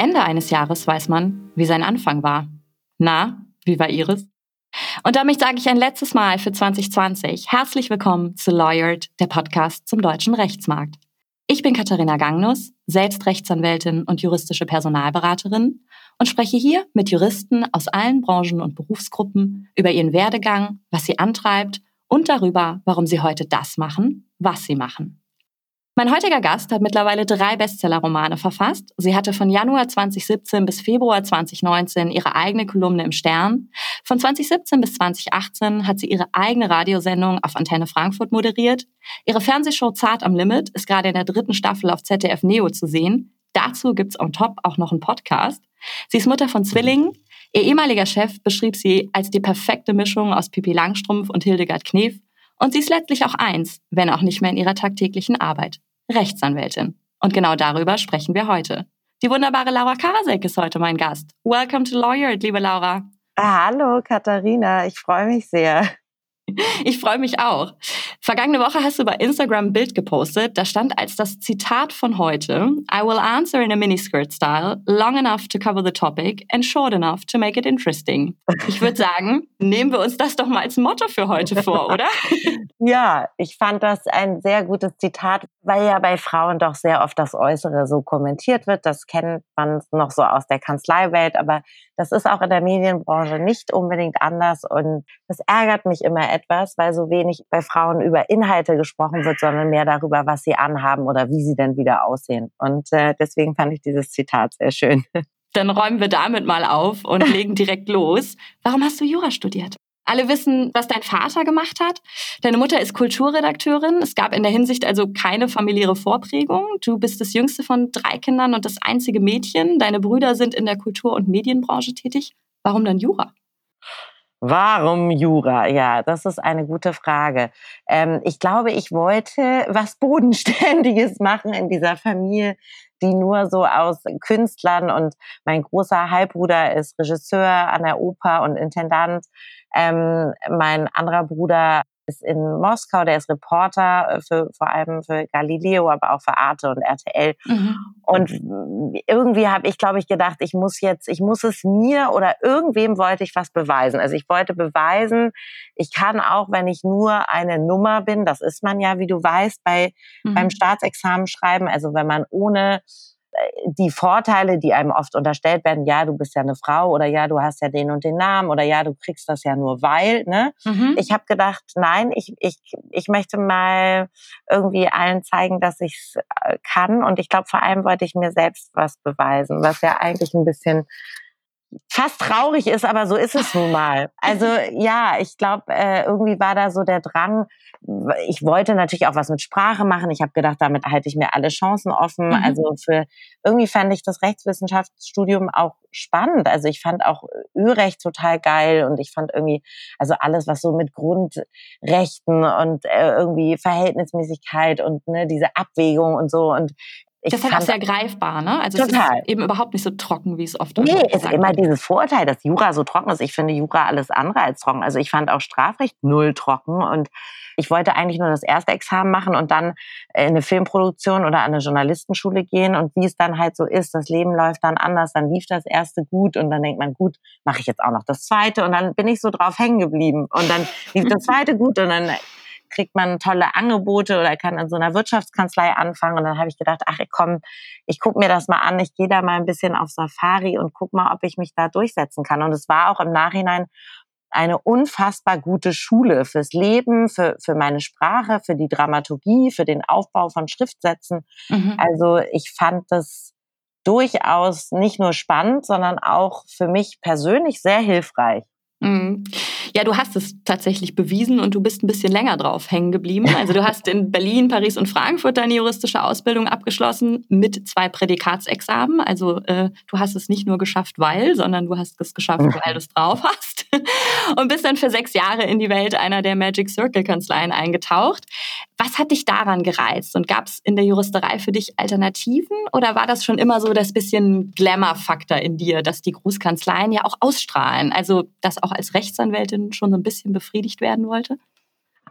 Ende eines Jahres weiß man, wie sein Anfang war. Na, wie war Ihres? Und damit sage ich ein letztes Mal für 2020 herzlich willkommen zu Lawyered, der Podcast zum deutschen Rechtsmarkt. Ich bin Katharina Gangnus, selbst Rechtsanwältin und juristische Personalberaterin und spreche hier mit Juristen aus allen Branchen und Berufsgruppen über ihren Werdegang, was sie antreibt und darüber, warum sie heute das machen, was sie machen. Mein heutiger Gast hat mittlerweile drei Bestsellerromane verfasst. Sie hatte von Januar 2017 bis Februar 2019 ihre eigene Kolumne im Stern. Von 2017 bis 2018 hat sie ihre eigene Radiosendung auf Antenne Frankfurt moderiert. Ihre Fernsehshow Zart am Limit ist gerade in der dritten Staffel auf ZDF Neo zu sehen. Dazu gibt's on top auch noch einen Podcast. Sie ist Mutter von Zwillingen. Ihr ehemaliger Chef beschrieb sie als die perfekte Mischung aus Pipi Langstrumpf und Hildegard Knef. Und sie ist letztlich auch eins, wenn auch nicht mehr in ihrer tagtäglichen Arbeit. Rechtsanwältin. Und genau darüber sprechen wir heute. Die wunderbare Laura Karasek ist heute mein Gast. Welcome to Lawyered, liebe Laura. Hallo Katharina, ich freue mich sehr. Ich freue mich auch. Vergangene Woche hast du bei Instagram ein Bild gepostet. Da stand als das Zitat von heute: I will answer in a miniskirt style, long enough to cover the topic and short enough to make it interesting. Ich würde sagen, nehmen wir uns das doch mal als Motto für heute vor, oder? Ja, ich fand das ein sehr gutes Zitat, weil ja bei Frauen doch sehr oft das Äußere so kommentiert wird. Das kennt man noch so aus der Kanzleiwelt, aber das ist auch in der Medienbranche nicht unbedingt anders und das ärgert mich immer etwas, weil so wenig bei Frauen über Inhalte gesprochen wird, sondern mehr darüber, was sie anhaben oder wie sie denn wieder aussehen. Und äh, deswegen fand ich dieses Zitat sehr schön. Dann räumen wir damit mal auf und legen direkt los. Warum hast du Jura studiert? Alle wissen, was dein Vater gemacht hat. Deine Mutter ist Kulturredakteurin. Es gab in der Hinsicht also keine familiäre Vorprägung. Du bist das jüngste von drei Kindern und das einzige Mädchen. Deine Brüder sind in der Kultur- und Medienbranche tätig. Warum dann Jura? Warum Jura? Ja, das ist eine gute Frage. Ähm, ich glaube, ich wollte was Bodenständiges machen in dieser Familie, die nur so aus Künstlern und mein großer Halbbruder ist Regisseur an der Oper und Intendant. Ähm, mein anderer Bruder ist in Moskau, der ist Reporter äh, für vor allem für Galileo, aber auch für Arte und RTL. Mhm. Und irgendwie habe ich, glaube ich, gedacht, ich muss jetzt, ich muss es mir oder irgendwem wollte ich was beweisen. Also ich wollte beweisen, ich kann auch, wenn ich nur eine Nummer bin, das ist man ja, wie du weißt, bei mhm. beim Staatsexamen schreiben. Also wenn man ohne die Vorteile, die einem oft unterstellt werden, ja, du bist ja eine Frau oder ja, du hast ja den und den Namen oder ja, du kriegst das ja nur weil, ne? Mhm. Ich habe gedacht, nein, ich, ich, ich möchte mal irgendwie allen zeigen, dass ich es äh, kann und ich glaube, vor allem wollte ich mir selbst was beweisen, was ja eigentlich ein bisschen fast traurig ist, aber so ist es nun mal. Also ja, ich glaube, äh, irgendwie war da so der Drang. Ich wollte natürlich auch was mit Sprache machen. Ich habe gedacht, damit halte ich mir alle Chancen offen. Mhm. Also für irgendwie fand ich das Rechtswissenschaftsstudium auch spannend. Also ich fand auch Ölrecht total geil und ich fand irgendwie, also alles, was so mit Grundrechten und äh, irgendwie Verhältnismäßigkeit und ne, diese Abwägung und so und ich das ist halt auch sehr greifbar, ne? Also total. es ist eben überhaupt nicht so trocken, wie es oft ist. Nee, ist immer dieses Vorteil, dass Jura so trocken ist. Ich finde Jura alles andere als trocken. Also ich fand auch Strafrecht null trocken und ich wollte eigentlich nur das erste Examen machen und dann in eine Filmproduktion oder an eine Journalistenschule gehen und wie es dann halt so ist, das Leben läuft dann anders, dann lief das erste gut und dann denkt man, gut, mache ich jetzt auch noch das zweite und dann bin ich so drauf hängen geblieben und dann lief das zweite gut und dann kriegt man tolle Angebote oder kann in so einer Wirtschaftskanzlei anfangen. Und dann habe ich gedacht, ach komm, ich gucke mir das mal an, ich gehe da mal ein bisschen auf Safari und guck mal, ob ich mich da durchsetzen kann. Und es war auch im Nachhinein eine unfassbar gute Schule fürs Leben, für, für meine Sprache, für die Dramaturgie, für den Aufbau von Schriftsätzen. Mhm. Also ich fand das durchaus nicht nur spannend, sondern auch für mich persönlich sehr hilfreich. Mhm. Ja, du hast es tatsächlich bewiesen und du bist ein bisschen länger drauf hängen geblieben. Also du hast in Berlin, Paris und Frankfurt deine juristische Ausbildung abgeschlossen mit zwei Prädikatsexamen. Also äh, du hast es nicht nur geschafft, weil, sondern du hast es geschafft, weil du es drauf hast. und bist dann für sechs Jahre in die Welt einer der Magic Circle Kanzleien eingetaucht. Was hat dich daran gereizt und gab es in der Juristerei für dich Alternativen oder war das schon immer so das bisschen Glamour-Faktor in dir, dass die Großkanzleien ja auch ausstrahlen? Also das auch als Rechtsanwältin schon so ein bisschen befriedigt werden wollte?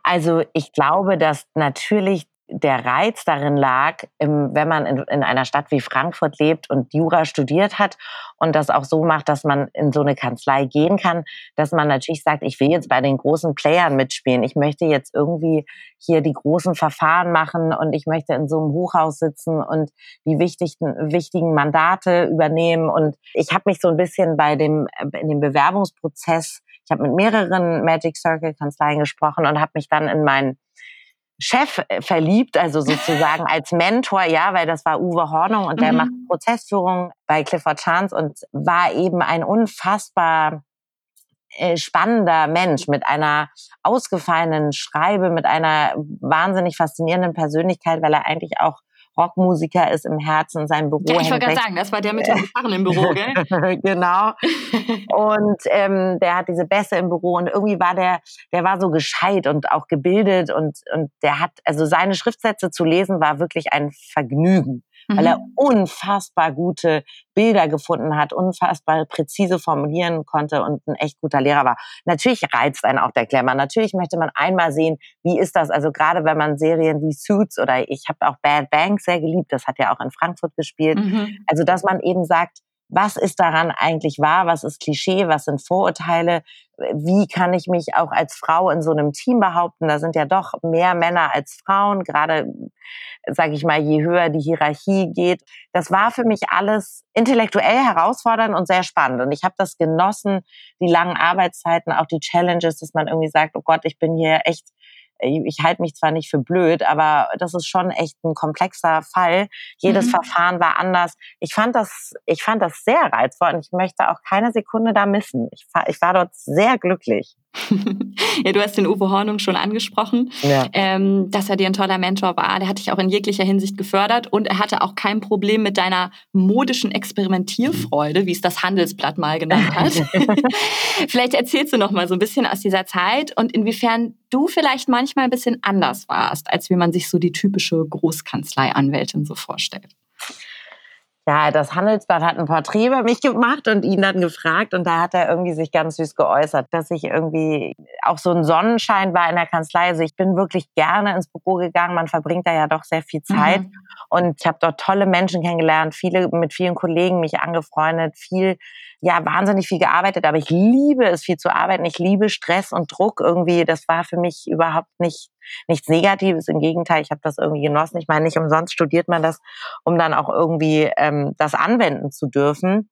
Also ich glaube, dass natürlich der Reiz darin lag, wenn man in, in, einer Stadt wie Frankfurt lebt und Jura studiert hat und das auch so macht, dass man in so eine Kanzlei gehen kann, dass man natürlich sagt, ich will jetzt bei den großen Playern mitspielen. Ich möchte jetzt irgendwie hier die großen Verfahren machen und ich möchte in so einem Hochhaus sitzen und die wichtigen, wichtigen Mandate übernehmen. Und ich habe mich so ein bisschen bei dem, in dem Bewerbungsprozess, ich habe mit mehreren Magic Circle Kanzleien gesprochen und habe mich dann in meinen Chef äh, verliebt, also sozusagen als Mentor, ja, weil das war Uwe Hornung und der mhm. macht Prozessführung bei Clifford Chance und war eben ein unfassbar äh, spannender Mensch mit einer ausgefallenen Schreibe, mit einer wahnsinnig faszinierenden Persönlichkeit, weil er eigentlich auch Rockmusiker ist im Herzen, sein Büro. Ja, ich wollte gerade sagen, das war der mit den Gitarren im Büro, gell? genau. Und ähm, der hat diese Bässe im Büro und irgendwie war der, der war so gescheit und auch gebildet und, und der hat, also seine Schriftsätze zu lesen war wirklich ein Vergnügen weil er mhm. unfassbar gute Bilder gefunden hat, unfassbar präzise formulieren konnte und ein echt guter Lehrer war. Natürlich reizt einen auch der Glamour. Natürlich möchte man einmal sehen, wie ist das, also gerade wenn man Serien wie Suits oder ich habe auch Bad Bank sehr geliebt, das hat ja auch in Frankfurt gespielt. Mhm. Also dass man eben sagt, was ist daran eigentlich wahr, was ist Klischee, was sind Vorurteile, wie kann ich mich auch als Frau in so einem Team behaupten? Da sind ja doch mehr Männer als Frauen, gerade, sage ich mal, je höher die Hierarchie geht. Das war für mich alles intellektuell herausfordernd und sehr spannend. Und ich habe das genossen, die langen Arbeitszeiten, auch die Challenges, dass man irgendwie sagt, oh Gott, ich bin hier echt ich halte mich zwar nicht für blöd, aber das ist schon echt ein komplexer Fall. Jedes mhm. Verfahren war anders. Ich fand das, ich fand das sehr reizvoll und ich möchte auch keine Sekunde da missen. Ich ich war dort sehr glücklich. ja, du hast den Uwe Hornung schon angesprochen, ja. ähm, dass er dir ein toller Mentor war. Der hat dich auch in jeglicher Hinsicht gefördert und er hatte auch kein Problem mit deiner modischen Experimentierfreude, wie es das Handelsblatt mal genannt hat. vielleicht erzählst du noch mal so ein bisschen aus dieser Zeit und inwiefern du vielleicht manchmal ein bisschen anders warst, als wie man sich so die typische Großkanzlei-Anwältin so vorstellt ja, das Handelsblatt hat ein Porträt über mich gemacht und ihn dann gefragt und da hat er irgendwie sich ganz süß geäußert, dass ich irgendwie auch so ein Sonnenschein war in der Kanzlei. Also ich bin wirklich gerne ins Büro gegangen. Man verbringt da ja doch sehr viel Zeit mhm. und ich habe dort tolle Menschen kennengelernt, viele mit vielen Kollegen mich angefreundet, viel ja wahnsinnig viel gearbeitet, aber ich liebe es viel zu arbeiten. Ich liebe Stress und Druck irgendwie. Das war für mich überhaupt nicht nichts Negatives. Im Gegenteil, ich habe das irgendwie genossen. Ich meine, nicht umsonst studiert man das, um dann auch irgendwie ähm, das anwenden zu dürfen.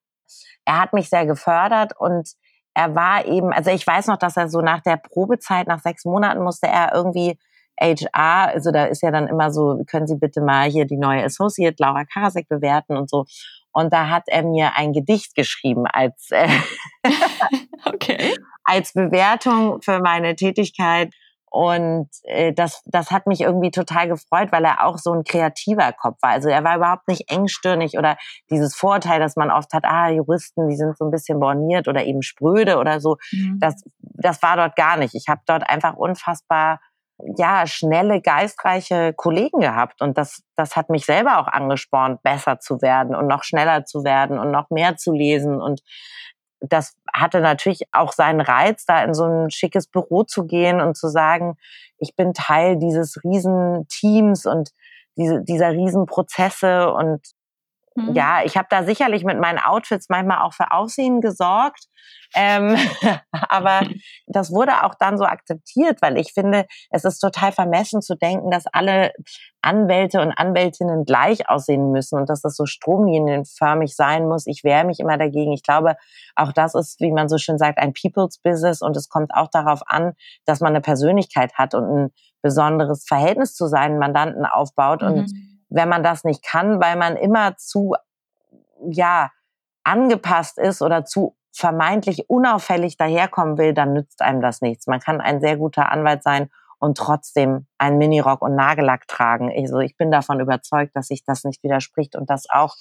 Er hat mich sehr gefördert und er war eben, also ich weiß noch, dass er so nach der Probezeit, nach sechs Monaten musste er irgendwie HR, also da ist ja dann immer so, können Sie bitte mal hier die neue Associate Laura Karasek bewerten und so. Und da hat er mir ein Gedicht geschrieben als, äh, okay. als Bewertung für meine Tätigkeit. Und äh, das, das hat mich irgendwie total gefreut, weil er auch so ein kreativer Kopf war. Also er war überhaupt nicht engstirnig oder dieses Vorteil, dass man oft hat, ah, Juristen, die sind so ein bisschen borniert oder eben spröde oder so. Mhm. Das, das war dort gar nicht. Ich habe dort einfach unfassbar ja, schnelle, geistreiche Kollegen gehabt. Und das, das hat mich selber auch angespornt, besser zu werden und noch schneller zu werden und noch mehr zu lesen. Und das hatte natürlich auch seinen Reiz, da in so ein schickes Büro zu gehen und zu sagen, ich bin Teil dieses Riesenteams und diese, dieser Riesenprozesse und Mhm. Ja, ich habe da sicherlich mit meinen Outfits manchmal auch für Aussehen gesorgt. Ähm, aber das wurde auch dann so akzeptiert, weil ich finde, es ist total vermessen zu denken, dass alle Anwälte und Anwältinnen gleich aussehen müssen und dass das so stromlinienförmig sein muss. Ich wehre mich immer dagegen. Ich glaube, auch das ist, wie man so schön sagt, ein People's Business und es kommt auch darauf an, dass man eine Persönlichkeit hat und ein besonderes Verhältnis zu seinen Mandanten aufbaut mhm. und wenn man das nicht kann, weil man immer zu, ja, angepasst ist oder zu vermeintlich unauffällig daherkommen will, dann nützt einem das nichts. Man kann ein sehr guter Anwalt sein und trotzdem einen Minirock und Nagellack tragen. Also ich bin davon überzeugt, dass sich das nicht widerspricht und dass auch,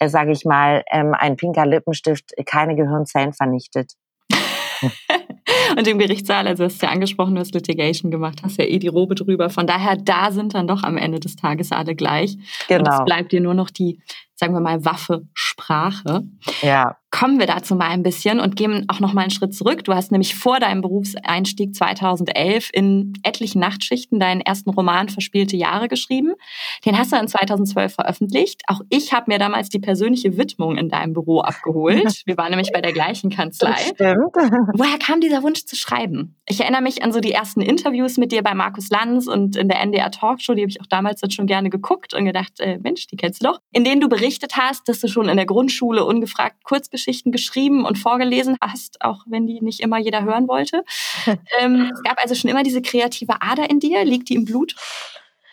äh, sage ich mal, ähm, ein pinker Lippenstift keine Gehirnzellen vernichtet. und im Gerichtssaal, also hast du ja angesprochen, du hast Litigation gemacht, hast ja eh die Robe drüber. Von daher, da sind dann doch am Ende des Tages alle gleich. Genau. Und es bleibt dir nur noch die, sagen wir mal, Waffe Sprache. Ja. Kommen wir dazu mal ein bisschen und gehen auch noch mal einen Schritt zurück. Du hast nämlich vor deinem Berufseinstieg 2011 in etlichen Nachtschichten deinen ersten Roman Verspielte Jahre geschrieben. Den hast du in 2012 veröffentlicht. Auch ich habe mir damals die persönliche Widmung in deinem Büro abgeholt. Wir waren nämlich bei der gleichen Kanzlei. Woher kam dieser Wunsch zu schreiben? Ich erinnere mich an so die ersten Interviews mit dir bei Markus Lanz und in der NDR Talkshow, die habe ich auch damals schon gerne geguckt und gedacht, äh, Mensch, die kennst du doch, in denen du berichtet hast, dass du schon in der Grundschule ungefragt Kurzgeschichten Kurzgeschichten geschrieben und vorgelesen hast, auch wenn die nicht immer jeder hören wollte. ähm, es gab also schon immer diese kreative Ader in dir. Liegt die im Blut?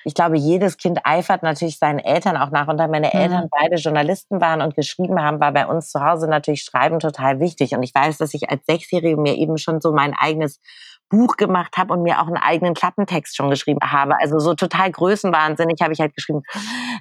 ich glaube, jedes Kind eifert natürlich seinen Eltern auch nach. Und da meine Eltern mhm. beide Journalisten waren und geschrieben haben, war bei uns zu Hause natürlich Schreiben total wichtig. Und ich weiß, dass ich als Sechsjährige mir eben schon so mein eigenes Buch gemacht habe und mir auch einen eigenen Klappentext schon geschrieben habe. Also so total größenwahnsinnig habe ich halt geschrieben.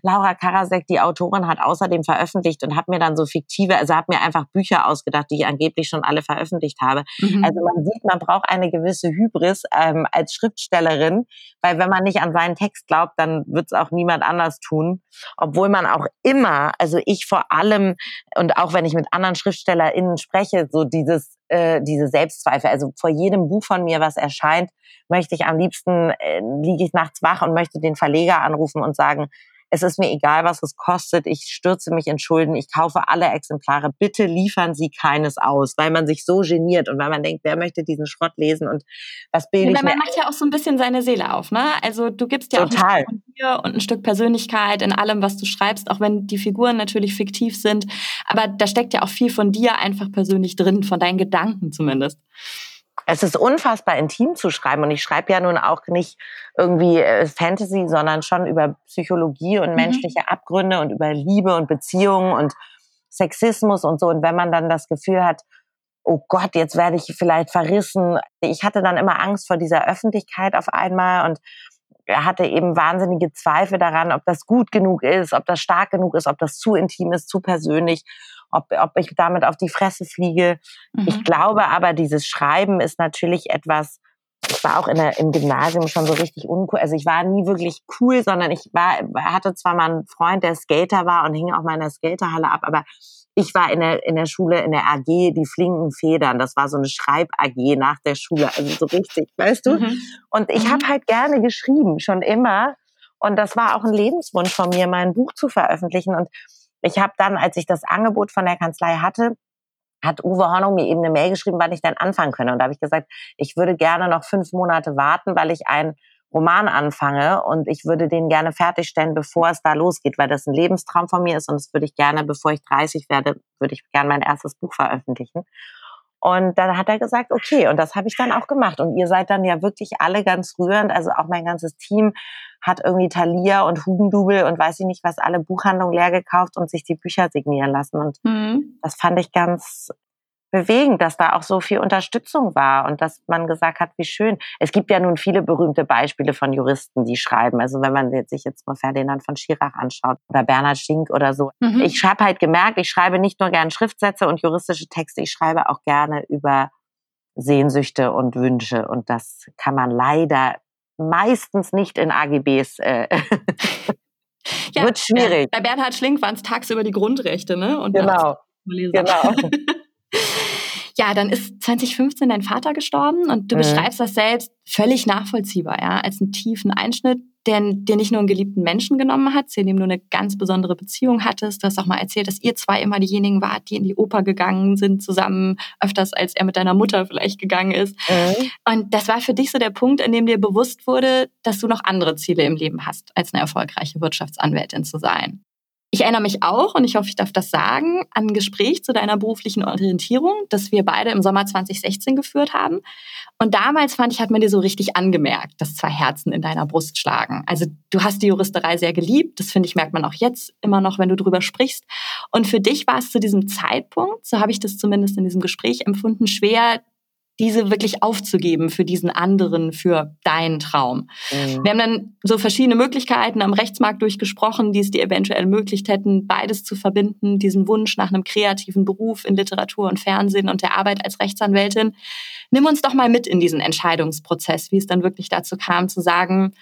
Laura Karasek, die Autorin, hat außerdem veröffentlicht und hat mir dann so fiktive, also hat mir einfach Bücher ausgedacht, die ich angeblich schon alle veröffentlicht habe. Mhm. Also man sieht, man braucht eine gewisse Hybris ähm, als Schriftstellerin, weil wenn man nicht an seinen Text glaubt, dann wird es auch niemand anders tun. Obwohl man auch immer, also ich vor allem und auch wenn ich mit anderen SchriftstellerInnen spreche, so dieses äh, diese Selbstzweifel. Also vor jedem Buch von mir, was erscheint, möchte ich am liebsten, äh, liege ich nachts wach und möchte den Verleger anrufen und sagen, es ist mir egal, was es kostet, ich stürze mich in Schulden, ich kaufe alle Exemplare, bitte liefern Sie keines aus, weil man sich so geniert und weil man denkt, wer möchte diesen Schrott lesen und was bilde ja, ich Man macht ja auch so ein bisschen seine Seele auf, ne? Also du gibst ja Total. auch ein Stück von dir und ein Stück Persönlichkeit in allem, was du schreibst, auch wenn die Figuren natürlich fiktiv sind, aber da steckt ja auch viel von dir einfach persönlich drin, von deinen Gedanken zumindest. Es ist unfassbar intim zu schreiben und ich schreibe ja nun auch nicht irgendwie äh, Fantasy, sondern schon über Psychologie und mhm. menschliche Abgründe und über Liebe und Beziehungen und Sexismus und so. Und wenn man dann das Gefühl hat, oh Gott, jetzt werde ich vielleicht verrissen. Ich hatte dann immer Angst vor dieser Öffentlichkeit auf einmal und hatte eben wahnsinnige Zweifel daran, ob das gut genug ist, ob das stark genug ist, ob das zu intim ist, zu persönlich ob, ob ich damit auf die Fresse fliege. Mhm. Ich glaube aber, dieses Schreiben ist natürlich etwas, ich war auch in der, im Gymnasium schon so richtig uncool. Also ich war nie wirklich cool, sondern ich war, hatte zwar mal einen Freund, der Skater war und hing auch mal in der Skaterhalle ab, aber ich war in der, in der Schule, in der AG, die flinken Federn. Das war so eine Schreib-AG nach der Schule. Also so richtig, weißt du? Mhm. Und ich mhm. habe halt gerne geschrieben, schon immer. Und das war auch ein Lebenswunsch von mir, mein Buch zu veröffentlichen. Und ich habe dann, als ich das Angebot von der Kanzlei hatte, hat Uwe Hornung mir eben eine Mail geschrieben, wann ich dann anfangen könne. Und da habe ich gesagt, ich würde gerne noch fünf Monate warten, weil ich einen Roman anfange und ich würde den gerne fertigstellen, bevor es da losgeht, weil das ein Lebenstraum von mir ist und das würde ich gerne, bevor ich 30 werde, würde ich gerne mein erstes Buch veröffentlichen. Und dann hat er gesagt, okay, und das habe ich dann auch gemacht. Und ihr seid dann ja wirklich alle ganz rührend. Also auch mein ganzes Team hat irgendwie Thalia und Hugendubel und weiß ich nicht was, alle Buchhandlungen leer gekauft und sich die Bücher signieren lassen. Und mhm. das fand ich ganz bewegend, dass da auch so viel Unterstützung war und dass man gesagt hat, wie schön. Es gibt ja nun viele berühmte Beispiele von Juristen, die schreiben. Also wenn man sich jetzt mal Ferdinand von Schirach anschaut oder Bernhard Schink oder so. Mhm. Ich habe halt gemerkt, ich schreibe nicht nur gern Schriftsätze und juristische Texte, ich schreibe auch gerne über Sehnsüchte und Wünsche und das kann man leider meistens nicht in AGBs. Äh, ja, wird schwierig. Bei Bernhard Schlink waren es tagsüber die Grundrechte, ne? Und genau. Genau. ja, dann ist 2015 dein Vater gestorben und du mhm. beschreibst das selbst völlig nachvollziehbar, ja, als einen tiefen Einschnitt, der dir nicht nur einen geliebten Menschen genommen hat, zu dem du eine ganz besondere Beziehung hattest. Du hast auch mal erzählt, dass ihr zwei immer diejenigen wart, die in die Oper gegangen sind, zusammen öfters als er mit deiner Mutter vielleicht gegangen ist. Mhm. Und das war für dich so der Punkt, in dem dir bewusst wurde, dass du noch andere Ziele im Leben hast, als eine erfolgreiche Wirtschaftsanwältin zu sein. Ich erinnere mich auch, und ich hoffe, ich darf das sagen, an ein Gespräch zu deiner beruflichen Orientierung, das wir beide im Sommer 2016 geführt haben. Und damals fand ich, hat man dir so richtig angemerkt, dass zwei Herzen in deiner Brust schlagen. Also du hast die Juristerei sehr geliebt. Das finde ich, merkt man auch jetzt immer noch, wenn du drüber sprichst. Und für dich war es zu diesem Zeitpunkt, so habe ich das zumindest in diesem Gespräch empfunden, schwer, diese wirklich aufzugeben für diesen anderen, für deinen Traum. Mhm. Wir haben dann so verschiedene Möglichkeiten am Rechtsmarkt durchgesprochen, die es dir eventuell ermöglicht hätten, beides zu verbinden, diesen Wunsch nach einem kreativen Beruf in Literatur und Fernsehen und der Arbeit als Rechtsanwältin. Nimm uns doch mal mit in diesen Entscheidungsprozess, wie es dann wirklich dazu kam, zu sagen,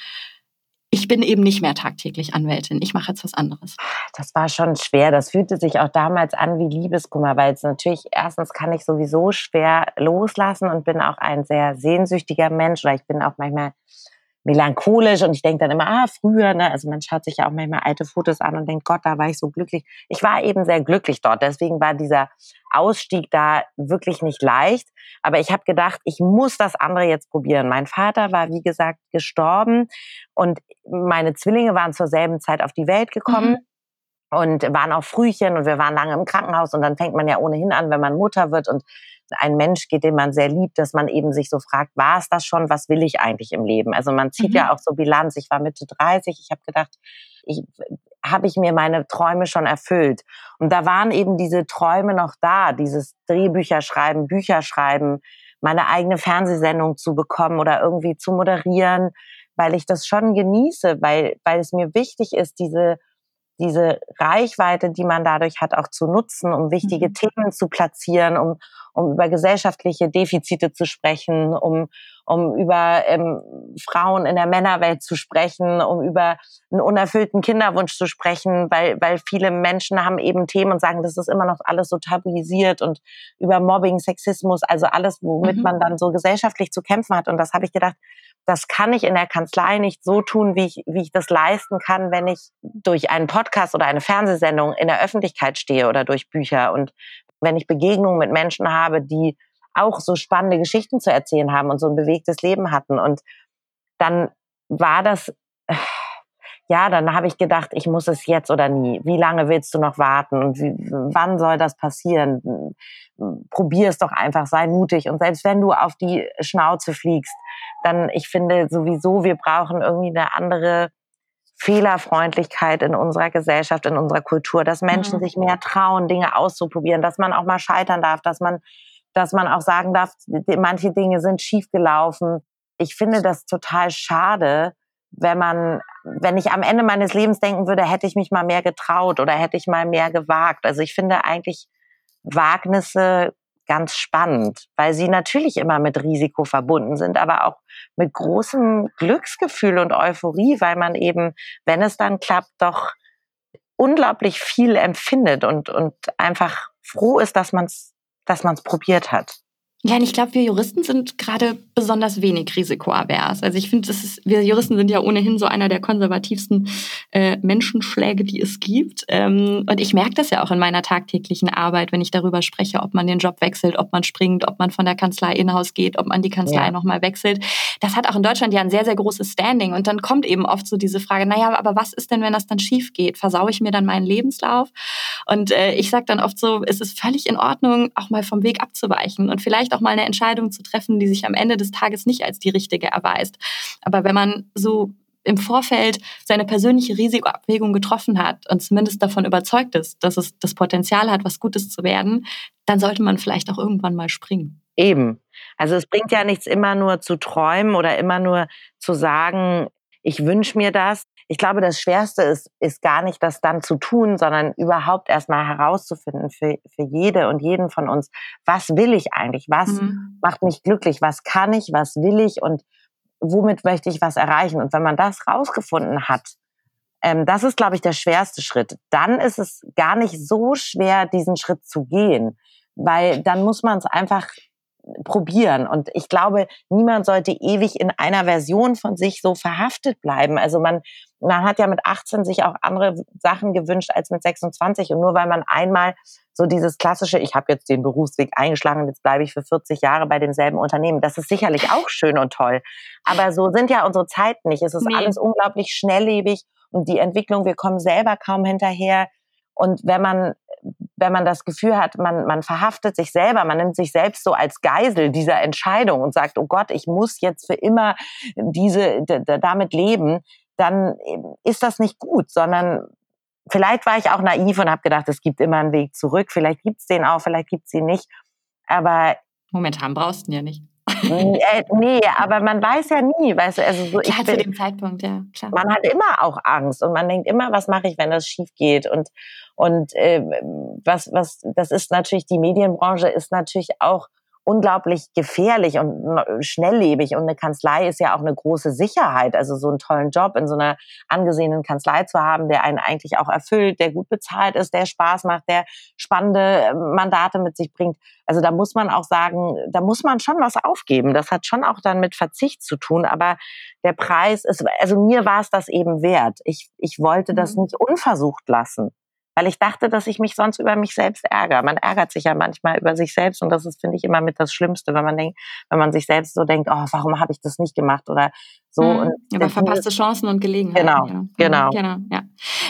ich bin eben nicht mehr tagtäglich Anwältin, ich mache jetzt was anderes? Das war schon schwer. Das fühlte sich auch damals an wie Liebeskummer, weil es natürlich, erstens kann ich sowieso schwer loslassen und bin auch ein sehr sehnsüchtiger Mensch oder ich bin auch manchmal melancholisch und ich denke dann immer, ah, früher, ne? also man schaut sich ja auch manchmal alte Fotos an und denkt, Gott, da war ich so glücklich. Ich war eben sehr glücklich dort, deswegen war dieser Ausstieg da wirklich nicht leicht, aber ich habe gedacht, ich muss das andere jetzt probieren. Mein Vater war, wie gesagt, gestorben und meine Zwillinge waren zur selben Zeit auf die Welt gekommen. Mhm und waren auch Frühchen und wir waren lange im Krankenhaus und dann fängt man ja ohnehin an, wenn man Mutter wird und ein Mensch geht, den man sehr liebt, dass man eben sich so fragt, war es das schon, was will ich eigentlich im Leben? Also man zieht mhm. ja auch so Bilanz. Ich war Mitte 30, ich habe gedacht, ich, habe ich mir meine Träume schon erfüllt. Und da waren eben diese Träume noch da, dieses Drehbücher schreiben, Bücher schreiben, meine eigene Fernsehsendung zu bekommen oder irgendwie zu moderieren, weil ich das schon genieße, weil, weil es mir wichtig ist, diese diese Reichweite, die man dadurch hat, auch zu nutzen, um wichtige mhm. Themen zu platzieren, um, um über gesellschaftliche Defizite zu sprechen, um, um über ähm, Frauen in der Männerwelt zu sprechen, um über einen unerfüllten Kinderwunsch zu sprechen, weil, weil viele Menschen haben eben Themen und sagen, das ist immer noch alles so tabuisiert und über Mobbing, Sexismus, also alles, womit mhm. man dann so gesellschaftlich zu kämpfen hat. Und das habe ich gedacht, das kann ich in der Kanzlei nicht so tun, wie ich, wie ich das leisten kann, wenn ich durch einen Podcast oder eine Fernsehsendung in der Öffentlichkeit stehe oder durch Bücher und wenn ich Begegnungen mit Menschen habe, die auch so spannende Geschichten zu erzählen haben und so ein bewegtes Leben hatten. Und dann war das, ja, dann habe ich gedacht, ich muss es jetzt oder nie. Wie lange willst du noch warten? Und wie, wann soll das passieren? Probier es doch einfach, sei mutig. Und selbst wenn du auf die Schnauze fliegst, dann, ich finde sowieso, wir brauchen irgendwie eine andere Fehlerfreundlichkeit in unserer Gesellschaft, in unserer Kultur, dass Menschen mhm. sich mehr trauen, Dinge auszuprobieren, dass man auch mal scheitern darf, dass man, dass man auch sagen darf, manche Dinge sind schiefgelaufen. Ich finde das total schade, wenn man, wenn ich am Ende meines Lebens denken würde, hätte ich mich mal mehr getraut oder hätte ich mal mehr gewagt. Also ich finde eigentlich Wagnisse ganz spannend, weil sie natürlich immer mit Risiko verbunden sind, aber auch mit großem Glücksgefühl und Euphorie, weil man eben, wenn es dann klappt, doch unglaublich viel empfindet und, und einfach froh ist, dass man es dass man's probiert hat. Ja, und ich glaube, wir Juristen sind gerade besonders wenig risikoavers. Also ich finde, wir Juristen sind ja ohnehin so einer der konservativsten äh, Menschenschläge, die es gibt. Ähm, und ich merke das ja auch in meiner tagtäglichen Arbeit, wenn ich darüber spreche, ob man den Job wechselt, ob man springt, ob man von der Kanzlei in-house geht, ob man die Kanzlei ja. nochmal wechselt. Das hat auch in Deutschland ja ein sehr, sehr großes Standing. Und dann kommt eben oft so diese Frage, naja, aber was ist denn, wenn das dann schief geht? Versaue ich mir dann meinen Lebenslauf? Und äh, ich sage dann oft so, es ist völlig in Ordnung, auch mal vom Weg abzuweichen und vielleicht auch mal eine Entscheidung zu treffen, die sich am Ende des Tages nicht als die richtige erweist. Aber wenn man so im Vorfeld seine persönliche Risikoabwägung getroffen hat und zumindest davon überzeugt ist, dass es das Potenzial hat, was Gutes zu werden, dann sollte man vielleicht auch irgendwann mal springen. Eben. Also es bringt ja nichts immer nur zu träumen oder immer nur zu sagen, ich wünsche mir das. Ich glaube, das Schwerste ist, ist gar nicht, das dann zu tun, sondern überhaupt erstmal herauszufinden für, für jede und jeden von uns, was will ich eigentlich? Was mhm. macht mich glücklich? Was kann ich? Was will ich? Und womit möchte ich was erreichen? Und wenn man das rausgefunden hat, ähm, das ist, glaube ich, der schwerste Schritt. Dann ist es gar nicht so schwer, diesen Schritt zu gehen, weil dann muss man es einfach probieren. Und ich glaube, niemand sollte ewig in einer Version von sich so verhaftet bleiben. Also man, man hat ja mit 18 sich auch andere Sachen gewünscht als mit 26. Und nur weil man einmal so dieses klassische, ich habe jetzt den Berufsweg eingeschlagen und jetzt bleibe ich für 40 Jahre bei demselben Unternehmen, das ist sicherlich auch schön und toll. Aber so sind ja unsere Zeiten nicht. Es ist nee. alles unglaublich schnelllebig und die Entwicklung, wir kommen selber kaum hinterher. Und wenn man wenn man das Gefühl hat, man, man verhaftet sich selber, man nimmt sich selbst so als Geisel dieser Entscheidung und sagt, oh Gott, ich muss jetzt für immer diese, damit leben, dann ist das nicht gut, sondern vielleicht war ich auch naiv und habe gedacht, es gibt immer einen Weg zurück. Vielleicht gibt es den auch, vielleicht gibt es ihn nicht. Aber momentan brauchst du ihn ja nicht. Äh, nee, aber man weiß ja nie, weißt du, also so, klar, ich bin, zu dem Zeitpunkt, ja, klar. Man hat immer auch Angst und man denkt immer, was mache ich, wenn das schief geht und und äh, was was das ist natürlich die Medienbranche ist natürlich auch unglaublich gefährlich und schnelllebig. Und eine Kanzlei ist ja auch eine große Sicherheit. Also so einen tollen Job in so einer angesehenen Kanzlei zu haben, der einen eigentlich auch erfüllt, der gut bezahlt ist, der Spaß macht, der spannende äh, Mandate mit sich bringt. Also da muss man auch sagen, da muss man schon was aufgeben. Das hat schon auch dann mit Verzicht zu tun. Aber der Preis ist, also mir war es das eben wert. Ich, ich wollte das mhm. nicht unversucht lassen weil ich dachte, dass ich mich sonst über mich selbst ärgere. Man ärgert sich ja manchmal über sich selbst und das ist, finde ich, immer mit das Schlimmste, wenn man denkt, wenn man sich selbst so denkt, oh, warum habe ich das nicht gemacht oder so. Mhm, über verpasste Chancen und Gelegenheiten. Genau, ja. genau. genau ja.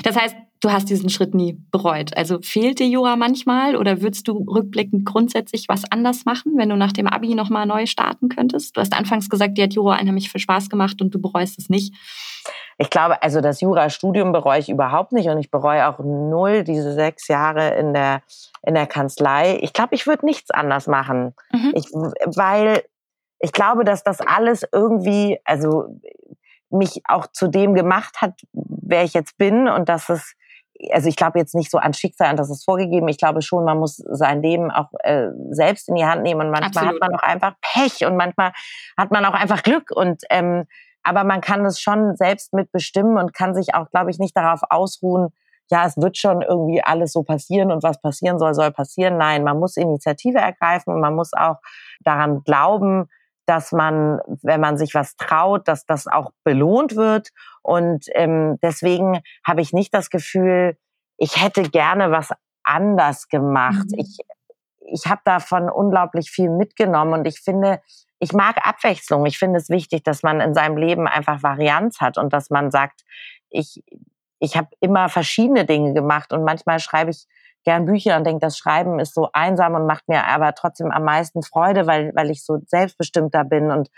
Das heißt, du hast diesen Schritt nie bereut. Also fehlt dir Jura manchmal oder würdest du rückblickend grundsätzlich was anders machen, wenn du nach dem Abi nochmal neu starten könntest? Du hast anfangs gesagt, dir hat Jura unheimlich viel Spaß gemacht und du bereust es nicht. Ich glaube, also das Jurastudium bereue ich überhaupt nicht und ich bereue auch null diese sechs Jahre in der, in der Kanzlei. Ich glaube, ich würde nichts anders machen. Mhm. Ich, weil ich glaube, dass das alles irgendwie, also mich auch zu dem gemacht hat, wer ich jetzt bin und dass es also ich glaube jetzt nicht so an Schicksal, und das ist vorgegeben. Ich glaube schon, man muss sein Leben auch äh, selbst in die Hand nehmen und manchmal Absolut. hat man auch einfach Pech und manchmal hat man auch einfach Glück und ähm, aber man kann es schon selbst mitbestimmen und kann sich auch, glaube ich, nicht darauf ausruhen, ja, es wird schon irgendwie alles so passieren und was passieren soll, soll passieren. Nein, man muss Initiative ergreifen und man muss auch daran glauben, dass man, wenn man sich was traut, dass das auch belohnt wird. Und ähm, deswegen habe ich nicht das Gefühl, ich hätte gerne was anders gemacht. Mhm. Ich, ich habe davon unglaublich viel mitgenommen und ich finde, ich mag Abwechslung. Ich finde es wichtig, dass man in seinem Leben einfach Varianz hat und dass man sagt, ich, ich habe immer verschiedene Dinge gemacht und manchmal schreibe ich gern Bücher und denke, das Schreiben ist so einsam und macht mir aber trotzdem am meisten Freude, weil, weil ich so selbstbestimmter bin und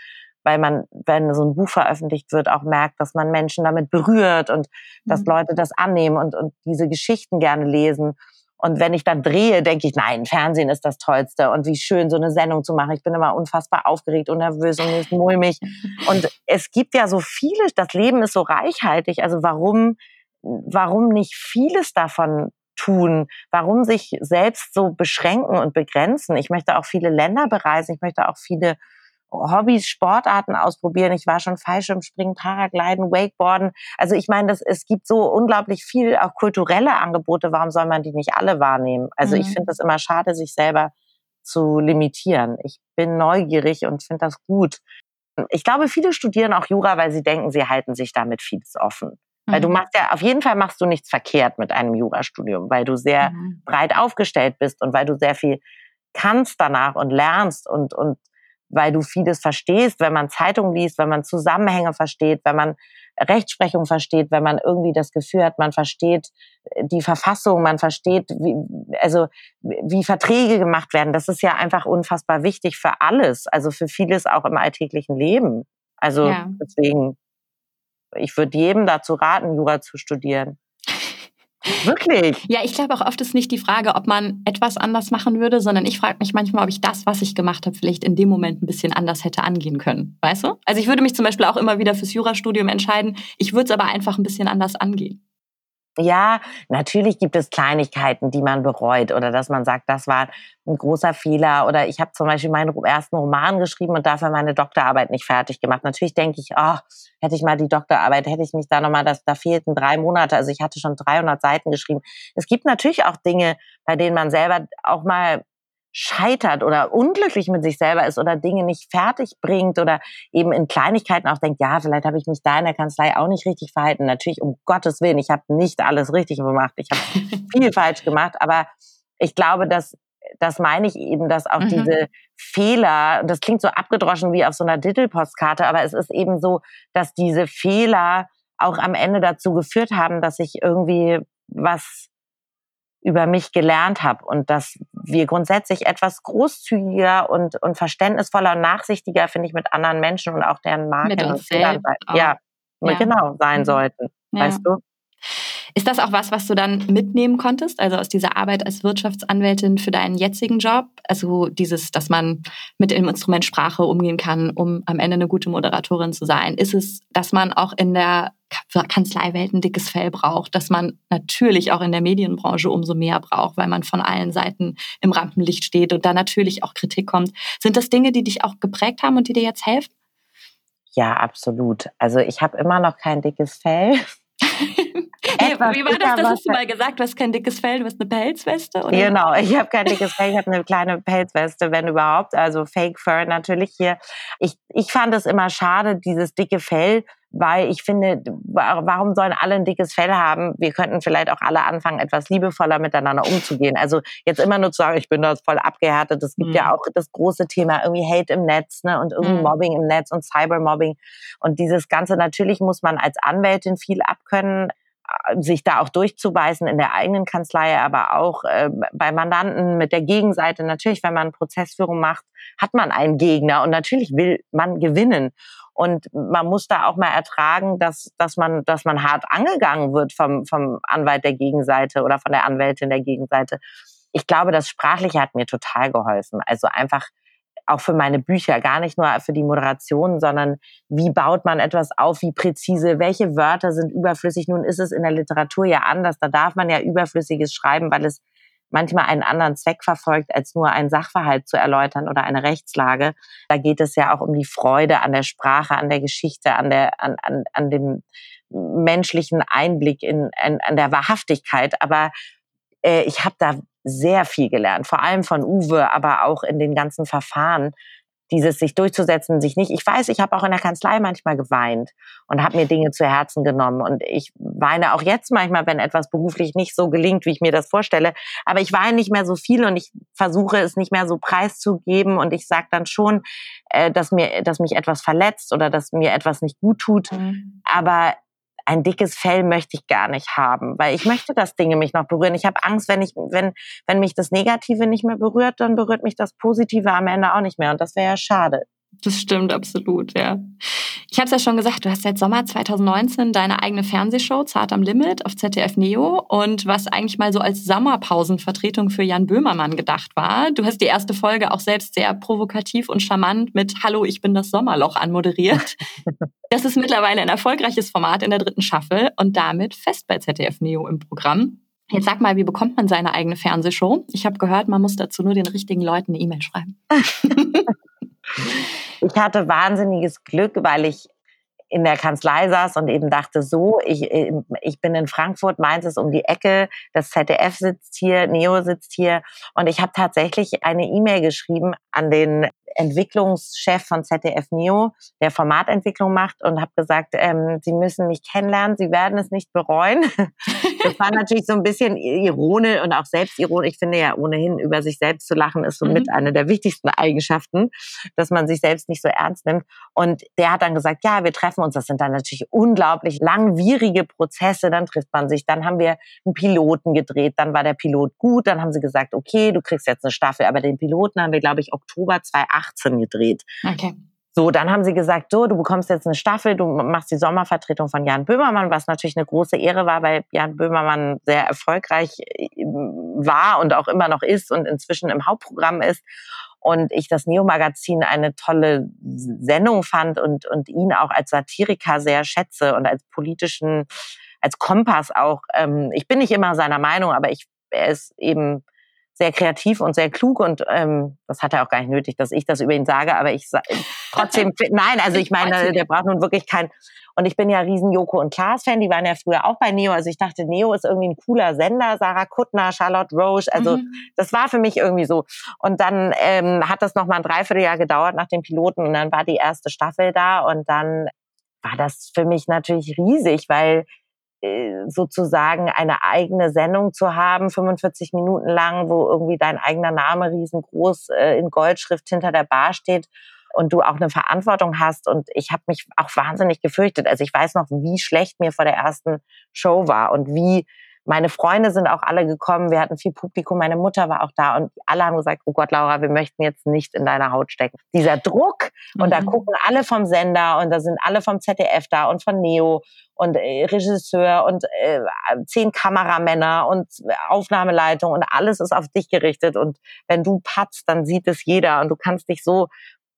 weil man, wenn so ein Buch veröffentlicht wird, auch merkt, dass man Menschen damit berührt und mhm. dass Leute das annehmen und, und diese Geschichten gerne lesen. Und wenn ich dann drehe, denke ich, nein, Fernsehen ist das Tollste und wie schön, so eine Sendung zu machen. Ich bin immer unfassbar aufgeregt und nervös und ist mulmig. Und es gibt ja so viele, das Leben ist so reichhaltig. Also warum, warum nicht vieles davon tun? Warum sich selbst so beschränken und begrenzen? Ich möchte auch viele Länder bereisen. Ich möchte auch viele Hobbys, Sportarten ausprobieren. Ich war schon Fallschirmspringen, Paragliden, Wakeboarden. Also ich meine, das, es gibt so unglaublich viel auch kulturelle Angebote. Warum soll man die nicht alle wahrnehmen? Also mhm. ich finde es immer schade, sich selber zu limitieren. Ich bin neugierig und finde das gut. Ich glaube, viele studieren auch Jura, weil sie denken, sie halten sich damit vieles offen. Mhm. Weil du mhm. machst ja, auf jeden Fall machst du nichts verkehrt mit einem Jurastudium, weil du sehr mhm. breit aufgestellt bist und weil du sehr viel kannst danach und lernst und, und weil du vieles verstehst, wenn man Zeitungen liest, wenn man Zusammenhänge versteht, wenn man Rechtsprechung versteht, wenn man irgendwie das Gefühl hat, man versteht äh, die Verfassung, man versteht, wie, also wie Verträge gemacht werden. Das ist ja einfach unfassbar wichtig für alles, also für vieles auch im alltäglichen Leben. Also ja. deswegen, ich würde jedem dazu raten, Jura zu studieren. Wirklich? Ja, ich glaube auch oft ist nicht die Frage, ob man etwas anders machen würde, sondern ich frage mich manchmal, ob ich das, was ich gemacht habe, vielleicht in dem Moment ein bisschen anders hätte angehen können. Weißt du? Also ich würde mich zum Beispiel auch immer wieder fürs Jurastudium entscheiden. Ich würde es aber einfach ein bisschen anders angehen. Ja, natürlich gibt es Kleinigkeiten, die man bereut oder dass man sagt, das war ein großer Fehler oder ich habe zum Beispiel meinen ersten Roman geschrieben und dafür meine Doktorarbeit nicht fertig gemacht. Natürlich denke ich, oh, hätte ich mal die Doktorarbeit, hätte ich mich da nochmal, das, da fehlten drei Monate, also ich hatte schon 300 Seiten geschrieben. Es gibt natürlich auch Dinge, bei denen man selber auch mal scheitert oder unglücklich mit sich selber ist oder Dinge nicht fertig bringt oder eben in Kleinigkeiten auch denkt, ja, vielleicht habe ich mich da in der Kanzlei auch nicht richtig verhalten. Natürlich, um Gottes Willen, ich habe nicht alles richtig gemacht. Ich habe viel falsch gemacht, aber ich glaube, dass das meine ich eben, dass auch mhm. diese Fehler, das klingt so abgedroschen wie auf so einer Titelpostkarte, aber es ist eben so, dass diese Fehler auch am Ende dazu geführt haben, dass ich irgendwie was über mich gelernt habe und dass wir grundsätzlich etwas großzügiger und, und verständnisvoller und nachsichtiger, finde ich, mit anderen Menschen und auch deren Marken mit uns selbst ja, ja, genau sein mhm. sollten. Ja. Weißt du? Ist das auch was, was du dann mitnehmen konntest, also aus dieser Arbeit als Wirtschaftsanwältin für deinen jetzigen Job? Also dieses, dass man mit dem Instrument Sprache umgehen kann, um am Ende eine gute Moderatorin zu sein. Ist es, dass man auch in der Kanzleiwelt ein dickes Fell braucht, dass man natürlich auch in der Medienbranche umso mehr braucht, weil man von allen Seiten im Rampenlicht steht und da natürlich auch Kritik kommt. Sind das Dinge, die dich auch geprägt haben und die dir jetzt helfen? Ja, absolut. Also ich habe immer noch kein dickes Fell. Etwas Wie war das? Das hast du mal gesagt, du hast kein dickes Fell, du hast eine Pelzweste? Oder? Genau, ich habe kein dickes Fell, ich habe eine kleine Pelzweste, wenn überhaupt. Also Fake Fur natürlich hier. Ich, ich fand es immer schade, dieses dicke Fell, weil ich finde, warum sollen alle ein dickes Fell haben? Wir könnten vielleicht auch alle anfangen, etwas liebevoller miteinander umzugehen. Also jetzt immer nur zu sagen, ich bin da voll abgehärtet. Es gibt mhm. ja auch das große Thema irgendwie Hate im Netz ne? und irgendwie mhm. Mobbing im Netz und Cybermobbing. Und dieses Ganze, natürlich muss man als Anwältin viel abkönnen sich da auch durchzubeißen in der eigenen Kanzlei, aber auch äh, bei Mandanten mit der Gegenseite. Natürlich, wenn man Prozessführung macht, hat man einen Gegner und natürlich will man gewinnen. Und man muss da auch mal ertragen, dass, dass, man, dass man hart angegangen wird vom, vom Anwalt der Gegenseite oder von der Anwältin der Gegenseite. Ich glaube, das Sprachliche hat mir total geholfen. Also einfach auch für meine Bücher, gar nicht nur für die Moderation, sondern wie baut man etwas auf, wie präzise, welche Wörter sind überflüssig. Nun ist es in der Literatur ja anders, da darf man ja überflüssiges schreiben, weil es manchmal einen anderen Zweck verfolgt, als nur einen Sachverhalt zu erläutern oder eine Rechtslage. Da geht es ja auch um die Freude an der Sprache, an der Geschichte, an, der, an, an, an dem menschlichen Einblick in, an, an der Wahrhaftigkeit. Aber äh, ich habe da sehr viel gelernt, vor allem von Uwe, aber auch in den ganzen Verfahren, dieses sich durchzusetzen, sich nicht. Ich weiß, ich habe auch in der Kanzlei manchmal geweint und habe mir Dinge zu Herzen genommen und ich weine auch jetzt manchmal, wenn etwas beruflich nicht so gelingt, wie ich mir das vorstelle. Aber ich weine nicht mehr so viel und ich versuche es nicht mehr so preiszugeben und ich sage dann schon, äh, dass mir, dass mich etwas verletzt oder dass mir etwas nicht gut tut. Mhm. Aber ein dickes Fell möchte ich gar nicht haben, weil ich möchte, dass Dinge mich noch berühren. Ich habe Angst, wenn ich, wenn, wenn mich das Negative nicht mehr berührt, dann berührt mich das Positive am Ende auch nicht mehr. Und das wäre ja schade. Das stimmt absolut, ja. Ich habe es ja schon gesagt, du hast seit Sommer 2019 deine eigene Fernsehshow Zart am Limit auf ZDF Neo und was eigentlich mal so als Sommerpausenvertretung für Jan Böhmermann gedacht war. Du hast die erste Folge auch selbst sehr provokativ und charmant mit Hallo, ich bin das Sommerloch anmoderiert. Das ist mittlerweile ein erfolgreiches Format in der dritten Staffel und damit fest bei ZDF Neo im Programm. Jetzt sag mal, wie bekommt man seine eigene Fernsehshow? Ich habe gehört, man muss dazu nur den richtigen Leuten eine E-Mail schreiben. Ich hatte wahnsinniges Glück, weil ich in der Kanzlei saß und eben dachte, so, ich, ich bin in Frankfurt, Mainz ist um die Ecke, das ZDF sitzt hier, Neo sitzt hier und ich habe tatsächlich eine E-Mail geschrieben an den Entwicklungschef von ZDF Neo, der Formatentwicklung macht und habe gesagt, ähm, Sie müssen mich kennenlernen, Sie werden es nicht bereuen. das war natürlich so ein bisschen ironisch und auch selbstironisch. Ich finde ja ohnehin über sich selbst zu lachen ist somit mhm. eine der wichtigsten Eigenschaften, dass man sich selbst nicht so ernst nimmt. Und der hat dann gesagt, ja, wir treffen uns. Das sind dann natürlich unglaublich langwierige Prozesse. Dann trifft man sich. Dann haben wir einen Piloten gedreht. Dann war der Pilot gut. Dann haben sie gesagt, okay, du kriegst jetzt eine Staffel. Aber den Piloten haben wir, glaube ich, Oktober 2018 2018 gedreht. Okay. So, dann haben sie gesagt, so, du bekommst jetzt eine Staffel, du machst die Sommervertretung von Jan Böhmermann, was natürlich eine große Ehre war, weil Jan Böhmermann sehr erfolgreich äh, war und auch immer noch ist und inzwischen im Hauptprogramm ist. Und ich das Neo-Magazin eine tolle Sendung fand und, und ihn auch als Satiriker sehr schätze und als politischen, als Kompass auch. Ähm, ich bin nicht immer seiner Meinung, aber ich, er ist eben sehr kreativ und sehr klug und ähm, das hat er auch gar nicht nötig, dass ich das über ihn sage, aber ich trotzdem, nein, also ich meine, der braucht nun wirklich kein, und ich bin ja riesen Joko und Klaas Fan, die waren ja früher auch bei Neo, also ich dachte, Neo ist irgendwie ein cooler Sender, Sarah Kuttner, Charlotte Roche, also mhm. das war für mich irgendwie so. Und dann ähm, hat das nochmal ein Dreivierteljahr gedauert nach dem Piloten und dann war die erste Staffel da und dann war das für mich natürlich riesig, weil sozusagen eine eigene Sendung zu haben, 45 Minuten lang, wo irgendwie dein eigener Name riesengroß äh, in Goldschrift hinter der Bar steht und du auch eine Verantwortung hast. Und ich habe mich auch wahnsinnig gefürchtet. Also ich weiß noch, wie schlecht mir vor der ersten Show war und wie meine Freunde sind auch alle gekommen. Wir hatten viel Publikum. Meine Mutter war auch da und alle haben gesagt, oh Gott, Laura, wir möchten jetzt nicht in deiner Haut stecken. Dieser Druck mhm. und da mhm. gucken alle vom Sender und da sind alle vom ZDF da und von Neo und äh, Regisseur und äh, zehn Kameramänner und Aufnahmeleitung und alles ist auf dich gerichtet und wenn du patzt, dann sieht es jeder und du kannst dich so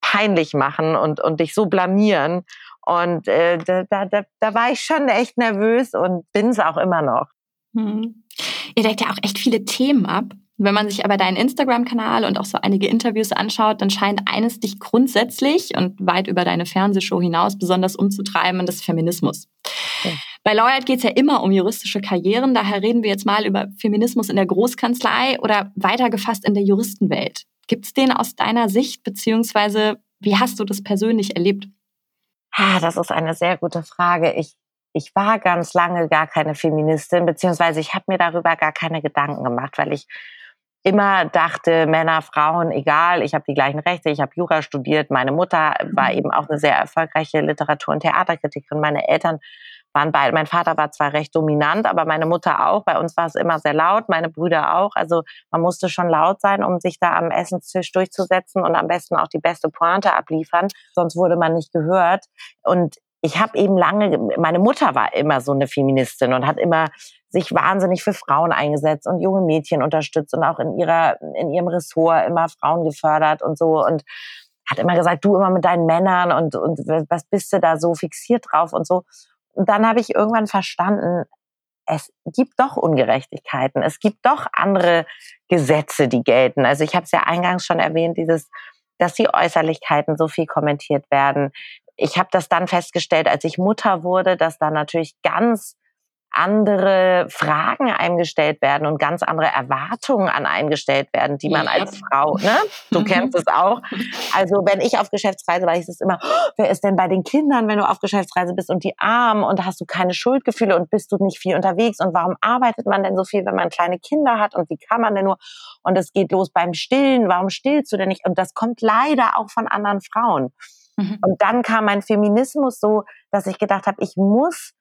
peinlich machen und, und dich so blamieren. Und äh, da, da, da war ich schon echt nervös und bin es auch immer noch. Hm. Ihr deckt ja auch echt viele Themen ab. Wenn man sich aber deinen Instagram-Kanal und auch so einige Interviews anschaut, dann scheint eines dich grundsätzlich und weit über deine Fernsehshow hinaus besonders umzutreiben, das Feminismus. Okay. Bei Lawyer geht es ja immer um juristische Karrieren, daher reden wir jetzt mal über Feminismus in der Großkanzlei oder weiter gefasst in der Juristenwelt. Gibt es den aus deiner Sicht, beziehungsweise wie hast du das persönlich erlebt? Ah, das ist eine sehr gute Frage. Ich, ich war ganz lange gar keine Feministin, beziehungsweise ich habe mir darüber gar keine Gedanken gemacht, weil ich immer dachte, Männer, Frauen, egal, ich habe die gleichen Rechte, ich habe Jura studiert, meine Mutter war mhm. eben auch eine sehr erfolgreiche Literatur- und Theaterkritikerin, meine Eltern waren beide, mein Vater war zwar recht dominant, aber meine Mutter auch, bei uns war es immer sehr laut, meine Brüder auch, also man musste schon laut sein, um sich da am Essenstisch durchzusetzen und am besten auch die beste Pointe abliefern, sonst wurde man nicht gehört und ich habe eben lange, meine Mutter war immer so eine Feministin und hat immer sich wahnsinnig für Frauen eingesetzt und junge Mädchen unterstützt und auch in ihrer, in ihrem Ressort immer Frauen gefördert und so und hat immer gesagt, du immer mit deinen Männern und, und was bist du da so fixiert drauf und so. Und dann habe ich irgendwann verstanden, es gibt doch Ungerechtigkeiten, es gibt doch andere Gesetze, die gelten. Also ich habe es ja eingangs schon erwähnt, dieses, dass die Äußerlichkeiten so viel kommentiert werden. Ich habe das dann festgestellt, als ich Mutter wurde, dass da natürlich ganz andere Fragen eingestellt werden und ganz andere Erwartungen an eingestellt werden, die man als Frau, ne? Du kennst es auch. Also wenn ich auf Geschäftsreise war, hieß es immer, oh, wer ist denn bei den Kindern, wenn du auf Geschäftsreise bist und die Armen und hast du keine Schuldgefühle und bist du nicht viel unterwegs und warum arbeitet man denn so viel, wenn man kleine Kinder hat und wie kann man denn nur und es geht los beim Stillen, warum stillst du denn nicht? Und das kommt leider auch von anderen Frauen. Mhm. Und dann kam mein Feminismus so, dass ich gedacht habe, ich muss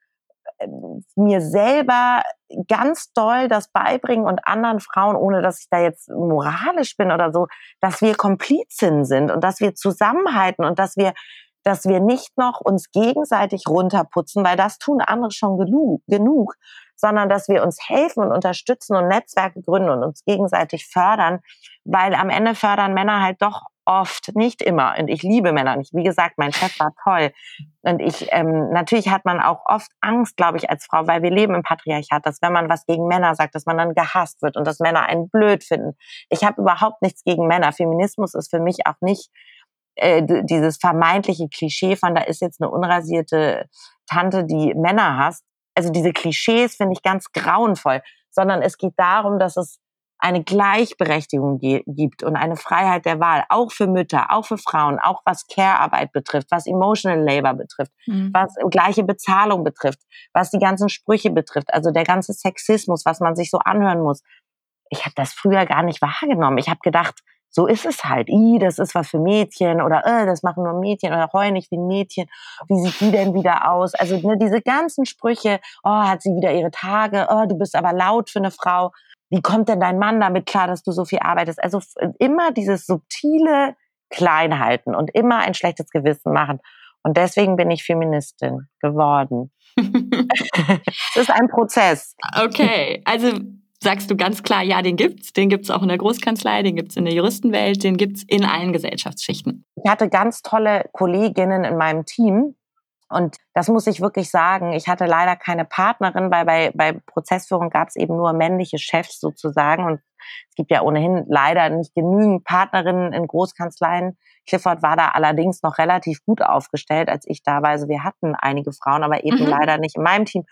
mir selber ganz doll das beibringen und anderen Frauen, ohne dass ich da jetzt moralisch bin oder so, dass wir Komplizen sind und dass wir zusammenhalten und dass wir dass wir nicht noch uns gegenseitig runterputzen, weil das tun andere schon genug, genug, sondern dass wir uns helfen und unterstützen und Netzwerke gründen und uns gegenseitig fördern, weil am Ende fördern Männer halt doch oft, nicht immer. Und ich liebe Männer nicht. Wie gesagt, mein Chef war toll. Und ich, ähm, natürlich hat man auch oft Angst, glaube ich, als Frau, weil wir leben im Patriarchat, dass wenn man was gegen Männer sagt, dass man dann gehasst wird und dass Männer einen blöd finden. Ich habe überhaupt nichts gegen Männer. Feminismus ist für mich auch nicht äh, dieses vermeintliche Klischee von, da ist jetzt eine unrasierte Tante, die Männer hasst. Also diese Klischees finde ich ganz grauenvoll, sondern es geht darum, dass es eine Gleichberechtigung gibt und eine Freiheit der Wahl, auch für Mütter, auch für Frauen, auch was Care-Arbeit betrifft, was Emotional Labor betrifft, mhm. was gleiche Bezahlung betrifft, was die ganzen Sprüche betrifft, also der ganze Sexismus, was man sich so anhören muss. Ich habe das früher gar nicht wahrgenommen. Ich habe gedacht, so ist es halt. I, das ist was für Mädchen oder äh, das machen nur Mädchen oder heul nicht wie ein Mädchen. Wie sieht die denn wieder aus? Also ne, diese ganzen Sprüche, oh, hat sie wieder ihre Tage, oh, du bist aber laut für eine Frau wie kommt denn dein Mann damit klar, dass du so viel arbeitest? Also immer dieses subtile Kleinhalten und immer ein schlechtes Gewissen machen. Und deswegen bin ich Feministin geworden. es ist ein Prozess. Okay, also sagst du ganz klar, ja, den gibt's. Den gibt's auch in der Großkanzlei, den gibt's in der Juristenwelt, den gibt's in allen Gesellschaftsschichten. Ich hatte ganz tolle Kolleginnen in meinem Team, und das muss ich wirklich sagen. Ich hatte leider keine Partnerin, weil bei, bei Prozessführung gab es eben nur männliche Chefs sozusagen. Und es gibt ja ohnehin leider nicht genügend Partnerinnen in Großkanzleien. Clifford war da allerdings noch relativ gut aufgestellt, als ich da war. Also wir hatten einige Frauen, aber eben mhm. leider nicht in meinem Team.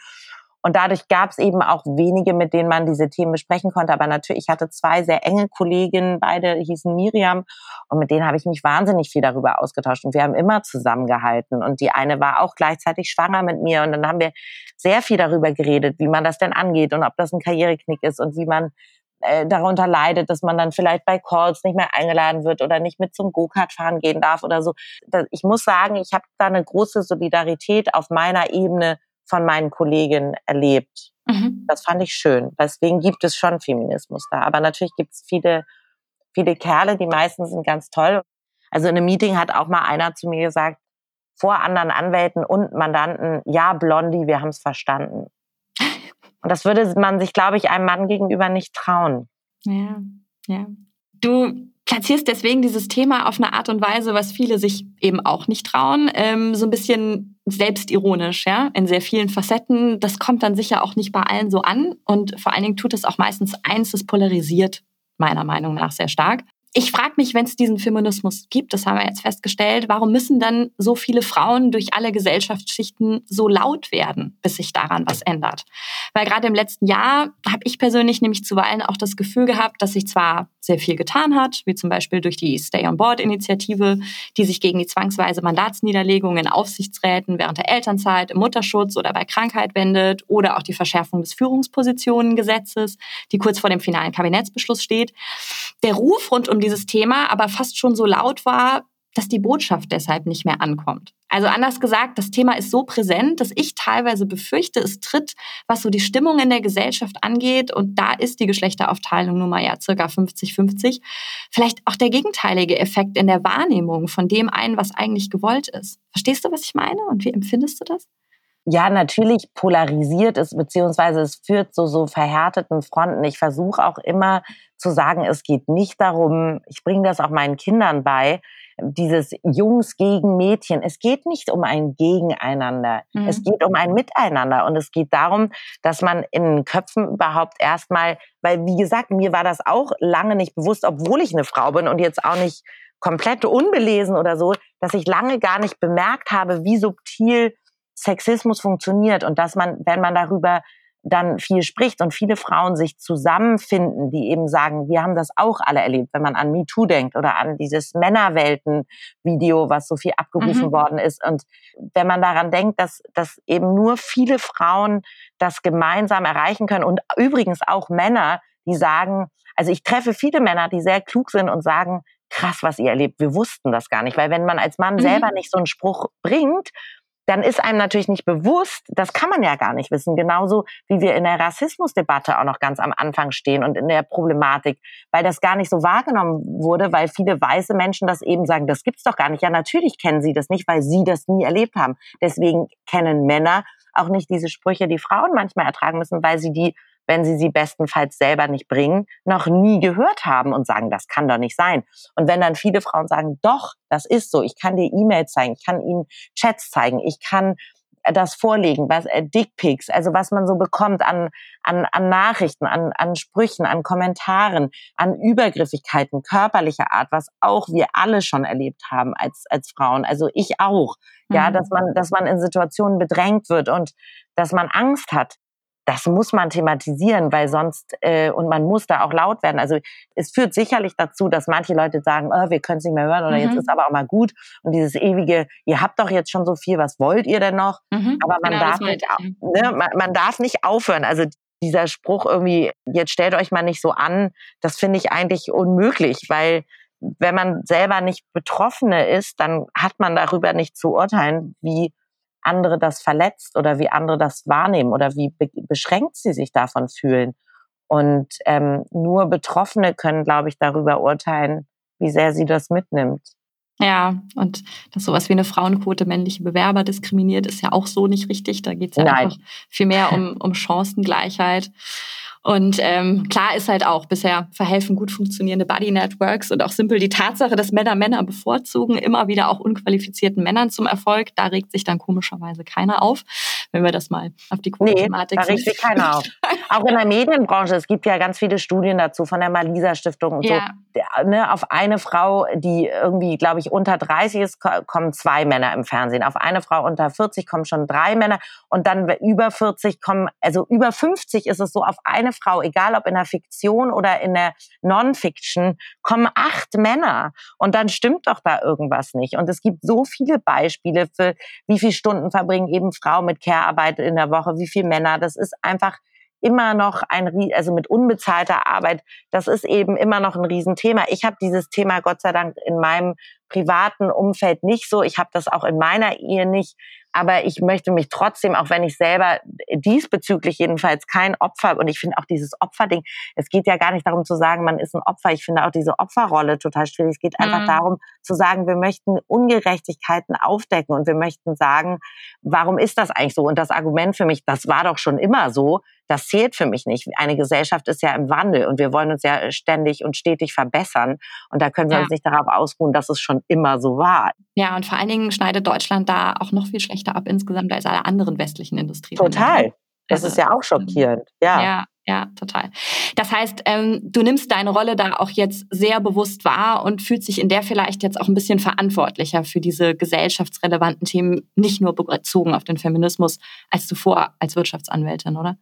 Und dadurch gab es eben auch wenige, mit denen man diese Themen besprechen konnte. Aber natürlich, ich hatte zwei sehr enge Kolleginnen, beide hießen Miriam. Und mit denen habe ich mich wahnsinnig viel darüber ausgetauscht. Und wir haben immer zusammengehalten. Und die eine war auch gleichzeitig schwanger mit mir. Und dann haben wir sehr viel darüber geredet, wie man das denn angeht und ob das ein Karriereknick ist und wie man äh, darunter leidet, dass man dann vielleicht bei Calls nicht mehr eingeladen wird oder nicht mit zum Go-Kart fahren gehen darf oder so. Ich muss sagen, ich habe da eine große Solidarität auf meiner Ebene von meinen Kolleginnen erlebt. Mhm. Das fand ich schön. Deswegen gibt es schon Feminismus da. Aber natürlich gibt es viele, viele Kerle, die meisten sind ganz toll. Also in einem Meeting hat auch mal einer zu mir gesagt, vor anderen Anwälten und Mandanten, ja, Blondie, wir haben es verstanden. Und das würde man sich, glaube ich, einem Mann gegenüber nicht trauen. Ja, ja. Du platzierst deswegen dieses Thema auf eine Art und Weise, was viele sich eben auch nicht trauen, ähm, so ein bisschen selbstironisch, ja, in sehr vielen Facetten. Das kommt dann sicher auch nicht bei allen so an und vor allen Dingen tut es auch meistens eins, es polarisiert meiner Meinung nach sehr stark ich frage mich, wenn es diesen Feminismus gibt, das haben wir jetzt festgestellt, warum müssen dann so viele Frauen durch alle Gesellschaftsschichten so laut werden, bis sich daran was ändert? Weil gerade im letzten Jahr habe ich persönlich nämlich zuweilen auch das Gefühl gehabt, dass sich zwar sehr viel getan hat, wie zum Beispiel durch die Stay on Board Initiative, die sich gegen die zwangsweise Mandatsniederlegung in Aufsichtsräten während der Elternzeit, im Mutterschutz oder bei Krankheit wendet oder auch die Verschärfung des Führungspositionengesetzes, die kurz vor dem finalen Kabinettsbeschluss steht. Der Ruf rund um dieses Thema aber fast schon so laut war, dass die Botschaft deshalb nicht mehr ankommt. Also anders gesagt, das Thema ist so präsent, dass ich teilweise befürchte, es tritt, was so die Stimmung in der Gesellschaft angeht, und da ist die Geschlechteraufteilung nun mal ja circa 50-50, vielleicht auch der gegenteilige Effekt in der Wahrnehmung von dem ein, was eigentlich gewollt ist. Verstehst du, was ich meine und wie empfindest du das? Ja, natürlich polarisiert es, beziehungsweise es führt zu so verhärteten Fronten. Ich versuche auch immer zu sagen, es geht nicht darum, ich bringe das auch meinen Kindern bei, dieses Jungs gegen Mädchen. Es geht nicht um ein Gegeneinander. Mhm. Es geht um ein Miteinander. Und es geht darum, dass man in den Köpfen überhaupt erstmal, weil wie gesagt, mir war das auch lange nicht bewusst, obwohl ich eine Frau bin und jetzt auch nicht komplett unbelesen oder so, dass ich lange gar nicht bemerkt habe, wie subtil Sexismus funktioniert und dass man, wenn man darüber dann viel spricht und viele Frauen sich zusammenfinden, die eben sagen, wir haben das auch alle erlebt, wenn man an MeToo denkt oder an dieses Männerwelten-Video, was so viel abgerufen mhm. worden ist. Und wenn man daran denkt, dass, dass eben nur viele Frauen das gemeinsam erreichen können und übrigens auch Männer, die sagen, also ich treffe viele Männer, die sehr klug sind und sagen, krass, was ihr erlebt, wir wussten das gar nicht, weil wenn man als Mann mhm. selber nicht so einen Spruch bringt dann ist einem natürlich nicht bewusst, das kann man ja gar nicht wissen, genauso wie wir in der Rassismusdebatte auch noch ganz am Anfang stehen und in der Problematik, weil das gar nicht so wahrgenommen wurde, weil viele weiße Menschen das eben sagen, das gibt's doch gar nicht. Ja, natürlich kennen sie das nicht, weil sie das nie erlebt haben. Deswegen kennen Männer auch nicht diese Sprüche, die Frauen manchmal ertragen müssen, weil sie die wenn sie sie bestenfalls selber nicht bringen, noch nie gehört haben und sagen, das kann doch nicht sein. Und wenn dann viele Frauen sagen, doch, das ist so, ich kann dir E-Mails zeigen, ich kann ihnen Chats zeigen, ich kann äh, das vorlegen, was äh, Dickpics, also was man so bekommt an, an, an Nachrichten, an, an Sprüchen, an Kommentaren, an Übergriffigkeiten körperlicher Art, was auch wir alle schon erlebt haben als, als Frauen, also ich auch, mhm. ja, dass man, dass man in Situationen bedrängt wird und dass man Angst hat, das muss man thematisieren, weil sonst, äh, und man muss da auch laut werden. Also es führt sicherlich dazu, dass manche Leute sagen, oh, wir können es nicht mehr hören oder mhm. jetzt ist aber auch mal gut. Und dieses ewige, ihr habt doch jetzt schon so viel, was wollt ihr denn noch? Mhm. Aber man, genau, darf nicht, ne, man, man darf nicht aufhören. Also dieser Spruch irgendwie, jetzt stellt euch mal nicht so an, das finde ich eigentlich unmöglich, weil wenn man selber nicht Betroffene ist, dann hat man darüber nicht zu urteilen, wie andere das verletzt oder wie andere das wahrnehmen oder wie be beschränkt sie sich davon fühlen. Und ähm, nur Betroffene können, glaube ich, darüber urteilen, wie sehr sie das mitnimmt. Ja, und dass sowas wie eine Frauenquote männliche Bewerber diskriminiert, ist ja auch so nicht richtig. Da geht es ja Nein. einfach viel mehr um, um Chancengleichheit. Und ähm, klar ist halt auch, bisher verhelfen gut funktionierende Body Networks und auch simpel die Tatsache, dass Männer Männer bevorzugen, immer wieder auch unqualifizierten Männern zum Erfolg. Da regt sich dann komischerweise keiner auf, wenn wir das mal auf die Quotenthematik nee, da regt sich keiner auf. auch in der Medienbranche, es gibt ja ganz viele Studien dazu von der Malisa Stiftung und ja. so. Ne, auf eine Frau, die irgendwie, glaube ich, unter 30 ist, kommen zwei Männer im Fernsehen. Auf eine Frau unter 40 kommen schon drei Männer und dann über 40 kommen, also über 50 ist es so, auf eine Frau, egal ob in der Fiktion oder in der Non-Fiction, kommen acht Männer. Und dann stimmt doch da irgendwas nicht. Und es gibt so viele Beispiele für, wie viele Stunden verbringen eben Frauen mit Care-Arbeit in der Woche, wie viele Männer. Das ist einfach immer noch ein, also mit unbezahlter Arbeit, das ist eben immer noch ein Riesenthema. Ich habe dieses Thema Gott sei Dank in meinem privaten Umfeld nicht so. Ich habe das auch in meiner Ehe nicht. Aber ich möchte mich trotzdem, auch wenn ich selber diesbezüglich jedenfalls kein Opfer, und ich finde auch dieses Opferding, es geht ja gar nicht darum zu sagen, man ist ein Opfer. Ich finde auch diese Opferrolle total schwierig. Es geht einfach mhm. darum zu sagen, wir möchten Ungerechtigkeiten aufdecken und wir möchten sagen, warum ist das eigentlich so? Und das Argument für mich, das war doch schon immer so, das zählt für mich nicht. Eine Gesellschaft ist ja im Wandel und wir wollen uns ja ständig und stetig verbessern. Und da können wir ja. uns nicht darauf ausruhen, dass es schon immer so war. Ja, und vor allen Dingen schneidet Deutschland da auch noch viel schlechter ab insgesamt als alle anderen westlichen Industrien. Total. Das also, ist ja auch schockierend. Ja. ja ja, total. Das heißt, ähm, du nimmst deine Rolle da auch jetzt sehr bewusst wahr und fühlst dich in der vielleicht jetzt auch ein bisschen verantwortlicher für diese gesellschaftsrelevanten Themen, nicht nur bezogen auf den Feminismus, als zuvor als Wirtschaftsanwältin, oder?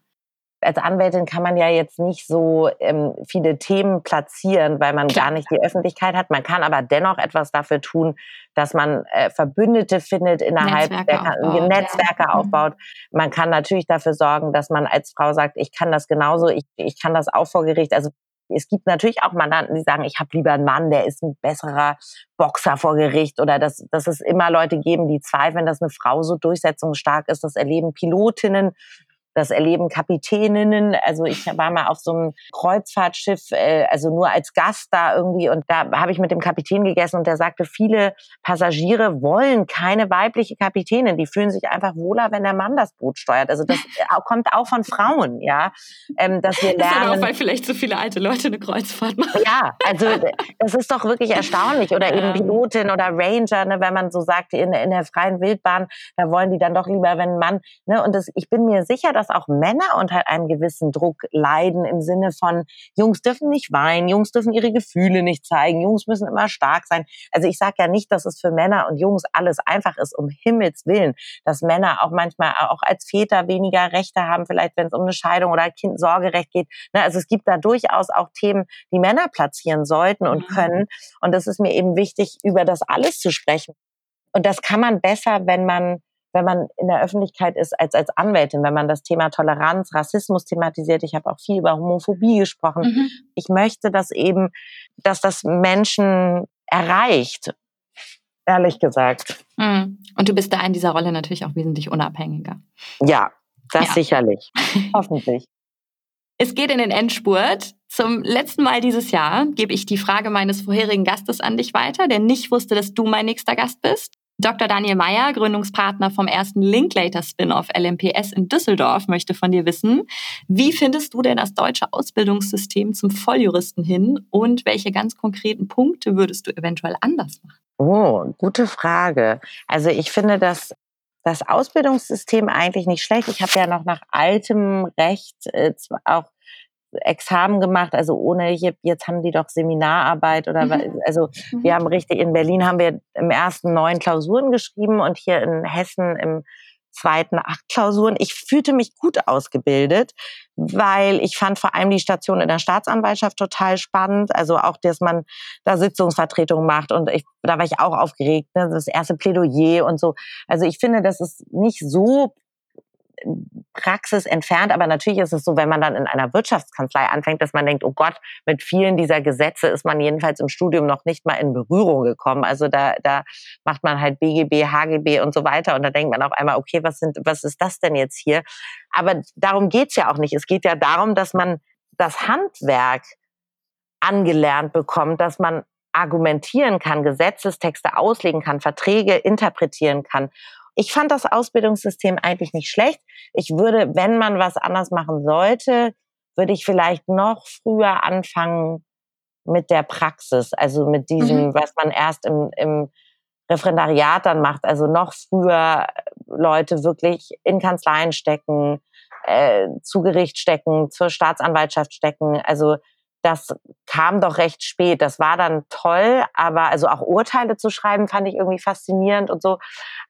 Als Anwältin kann man ja jetzt nicht so ähm, viele Themen platzieren, weil man Klar. gar nicht die Öffentlichkeit hat. Man kann aber dennoch etwas dafür tun, dass man äh, Verbündete findet innerhalb Netzwerke der aufbaut, Netzwerke ja. Mhm. aufbaut. Man kann natürlich dafür sorgen, dass man als Frau sagt, ich kann das genauso, ich, ich kann das auch vor Gericht. Also es gibt natürlich auch Mandanten, die sagen, ich habe lieber einen Mann, der ist ein besserer Boxer vor Gericht oder dass, dass es immer Leute geben, die zweifeln, dass eine Frau so durchsetzungsstark ist. Das erleben Pilotinnen, das erleben Kapitäninnen. Also ich war mal auf so einem Kreuzfahrtschiff, äh, also nur als Gast da irgendwie und da habe ich mit dem Kapitän gegessen und der sagte, viele Passagiere wollen keine weibliche Kapitänin. Die fühlen sich einfach wohler, wenn der Mann das Boot steuert. Also das kommt auch von Frauen, ja, ähm, dass wir lernen. Das ist auch, weil vielleicht so viele alte Leute eine Kreuzfahrt machen. Ja, also das ist doch wirklich erstaunlich. Oder eben Pilotin oder Ranger, ne, wenn man so sagt, in, in der freien Wildbahn, da wollen die dann doch lieber, wenn ein Mann, ne, und das, ich bin mir sicher, dass dass auch Männer unter einem gewissen Druck leiden im Sinne von, Jungs dürfen nicht weinen, Jungs dürfen ihre Gefühle nicht zeigen, Jungs müssen immer stark sein. Also ich sage ja nicht, dass es für Männer und Jungs alles einfach ist, um Himmels Willen, dass Männer auch manchmal auch als Väter weniger Rechte haben, vielleicht wenn es um eine Scheidung oder Kindsorgerecht geht. Ne, also es gibt da durchaus auch Themen, die Männer platzieren sollten und mhm. können. Und das ist mir eben wichtig, über das alles zu sprechen. Und das kann man besser, wenn man wenn man in der Öffentlichkeit ist als als Anwältin, wenn man das Thema Toleranz, Rassismus thematisiert. Ich habe auch viel über Homophobie gesprochen. Mhm. Ich möchte, dass eben, dass das Menschen erreicht. Ehrlich gesagt. Mhm. Und du bist da in dieser Rolle natürlich auch wesentlich unabhängiger. Ja, das ja. sicherlich. Hoffentlich. Es geht in den Endspurt. Zum letzten Mal dieses Jahr gebe ich die Frage meines vorherigen Gastes an dich weiter, der nicht wusste, dass du mein nächster Gast bist. Dr. Daniel Meyer, Gründungspartner vom ersten Linklater-Spin-off LMPS in Düsseldorf, möchte von dir wissen, wie findest du denn das deutsche Ausbildungssystem zum Volljuristen hin und welche ganz konkreten Punkte würdest du eventuell anders machen? Oh, gute Frage. Also ich finde das das Ausbildungssystem eigentlich nicht schlecht. Ich habe ja noch nach altem Recht äh, auch Examen gemacht, also ohne jetzt haben die doch Seminararbeit oder mhm. also mhm. wir haben richtig in Berlin haben wir im ersten neun Klausuren geschrieben und hier in Hessen im zweiten acht Klausuren. Ich fühlte mich gut ausgebildet, weil ich fand vor allem die Station in der Staatsanwaltschaft total spannend. Also auch, dass man da Sitzungsvertretung macht und ich, da war ich auch aufgeregt, ne? das erste Plädoyer und so. Also ich finde, das ist nicht so Praxis entfernt. Aber natürlich ist es so, wenn man dann in einer Wirtschaftskanzlei anfängt, dass man denkt, oh Gott, mit vielen dieser Gesetze ist man jedenfalls im Studium noch nicht mal in Berührung gekommen. Also da, da macht man halt BGB, HGB und so weiter. Und da denkt man auf einmal, okay, was sind, was ist das denn jetzt hier? Aber darum geht's ja auch nicht. Es geht ja darum, dass man das Handwerk angelernt bekommt, dass man argumentieren kann, Gesetzestexte auslegen kann, Verträge interpretieren kann. Ich fand das Ausbildungssystem eigentlich nicht schlecht. Ich würde, wenn man was anders machen sollte, würde ich vielleicht noch früher anfangen mit der Praxis, also mit diesem, mhm. was man erst im, im Referendariat dann macht, also noch früher Leute wirklich in Kanzleien stecken, äh, zu Gericht stecken, zur Staatsanwaltschaft stecken. Also das kam doch recht spät. Das war dann toll, aber also auch Urteile zu schreiben, fand ich irgendwie faszinierend und so.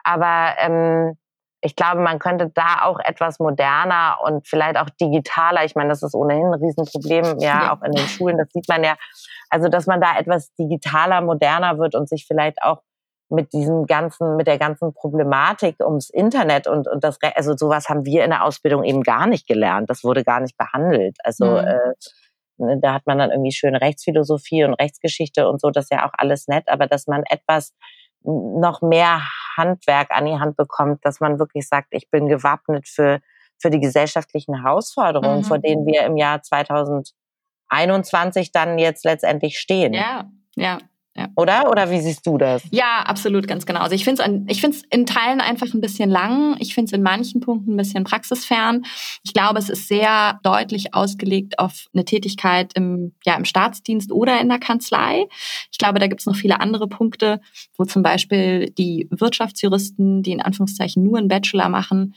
Aber ähm, ich glaube, man könnte da auch etwas moderner und vielleicht auch digitaler. Ich meine, das ist ohnehin ein Riesenproblem, ja, ja, auch in den Schulen. Das sieht man ja. Also, dass man da etwas digitaler, moderner wird und sich vielleicht auch mit diesem ganzen, mit der ganzen Problematik ums Internet und, und das, also sowas haben wir in der Ausbildung eben gar nicht gelernt. Das wurde gar nicht behandelt. Also, mhm. äh, da hat man dann irgendwie schöne Rechtsphilosophie und Rechtsgeschichte und so, das ist ja auch alles nett, aber dass man etwas noch mehr Handwerk an die Hand bekommt, dass man wirklich sagt, ich bin gewappnet für, für die gesellschaftlichen Herausforderungen, mhm. vor denen wir im Jahr 2021 dann jetzt letztendlich stehen. Ja, ja. Ja. Oder? Oder wie siehst du das? Ja, absolut, ganz genau. Also ich finde es in Teilen einfach ein bisschen lang. Ich finde es in manchen Punkten ein bisschen praxisfern. Ich glaube, es ist sehr deutlich ausgelegt auf eine Tätigkeit im, ja, im Staatsdienst oder in der Kanzlei. Ich glaube, da gibt es noch viele andere Punkte, wo zum Beispiel die Wirtschaftsjuristen, die in Anführungszeichen nur einen Bachelor machen,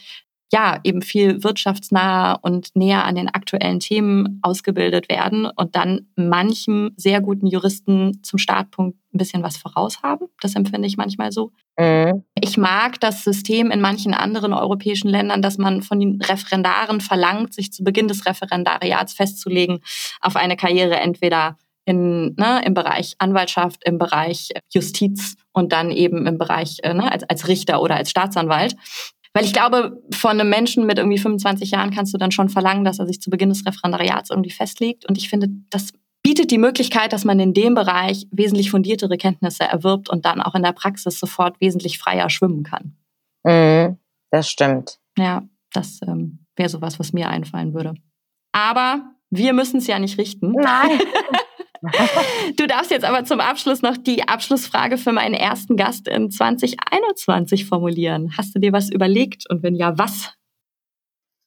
ja, eben viel wirtschaftsnah und näher an den aktuellen Themen ausgebildet werden und dann manchem sehr guten Juristen zum Startpunkt ein bisschen was voraus haben. Das empfinde ich manchmal so. Mhm. Ich mag das System in manchen anderen europäischen Ländern, dass man von den Referendaren verlangt, sich zu Beginn des Referendariats festzulegen auf eine Karriere entweder in, ne, im Bereich Anwaltschaft, im Bereich Justiz und dann eben im Bereich äh, ne, als, als Richter oder als Staatsanwalt. Weil ich glaube, von einem Menschen mit irgendwie 25 Jahren kannst du dann schon verlangen, dass er sich zu Beginn des Referendariats irgendwie festlegt. Und ich finde, das bietet die Möglichkeit, dass man in dem Bereich wesentlich fundiertere Kenntnisse erwirbt und dann auch in der Praxis sofort wesentlich freier schwimmen kann. Mhm, das stimmt. Ja, das ähm, wäre sowas, was mir einfallen würde. Aber wir müssen es ja nicht richten. Nein. Du darfst jetzt aber zum Abschluss noch die Abschlussfrage für meinen ersten Gast in 2021 formulieren. Hast du dir was überlegt und wenn ja, was?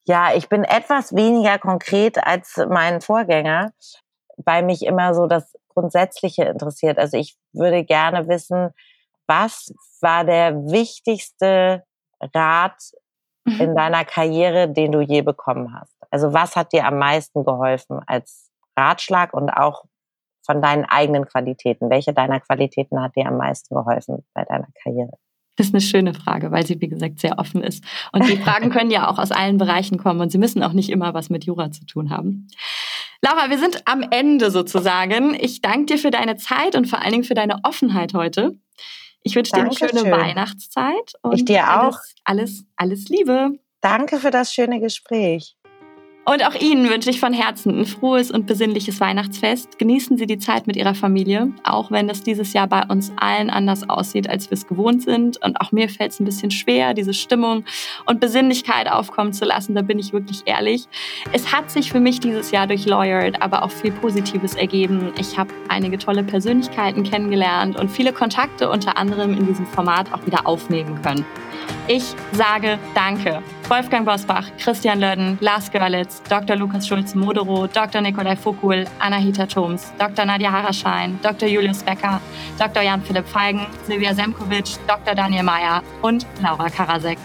Ja, ich bin etwas weniger konkret als mein Vorgänger, weil mich immer so das Grundsätzliche interessiert. Also ich würde gerne wissen, was war der wichtigste Rat mhm. in deiner Karriere, den du je bekommen hast? Also was hat dir am meisten geholfen als Ratschlag und auch von deinen eigenen Qualitäten? Welche deiner Qualitäten hat dir am meisten geholfen bei deiner Karriere? Das ist eine schöne Frage, weil sie, wie gesagt, sehr offen ist. Und die Fragen können ja auch aus allen Bereichen kommen und sie müssen auch nicht immer was mit Jura zu tun haben. Laura, wir sind am Ende sozusagen. Ich danke dir für deine Zeit und vor allen Dingen für deine Offenheit heute. Ich wünsche dir eine schöne Weihnachtszeit. Und ich dir auch. Alles, alles Liebe. Danke für das schöne Gespräch. Und auch Ihnen wünsche ich von Herzen ein frohes und besinnliches Weihnachtsfest. Genießen Sie die Zeit mit Ihrer Familie, auch wenn das dieses Jahr bei uns allen anders aussieht, als wir es gewohnt sind. Und auch mir fällt es ein bisschen schwer, diese Stimmung und Besinnlichkeit aufkommen zu lassen. Da bin ich wirklich ehrlich. Es hat sich für mich dieses Jahr durch Lawyered aber auch viel Positives ergeben. Ich habe einige tolle Persönlichkeiten kennengelernt und viele Kontakte unter anderem in diesem Format auch wieder aufnehmen können. Ich sage Danke. Wolfgang Bosbach, Christian Löden, Lars Görlitz, Dr. Lukas Schulz-Modero, Dr. Nikolai Fokul, Anahita Thoms, Dr. Nadja Haraschein, Dr. Julius Becker, Dr. Jan-Philipp Feigen, Silvia Semkovic, Dr. Daniel Mayer und Laura Karasek.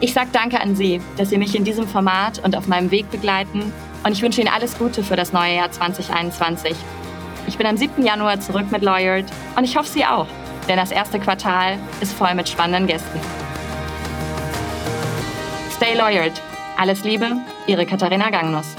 Ich sage Danke an Sie, dass Sie mich in diesem Format und auf meinem Weg begleiten und ich wünsche Ihnen alles Gute für das neue Jahr 2021. Ich bin am 7. Januar zurück mit Lawyered und ich hoffe Sie auch, denn das erste Quartal ist voll mit spannenden Gästen. Stay lawyered. Alles Liebe, Ihre Katharina Gangnuss.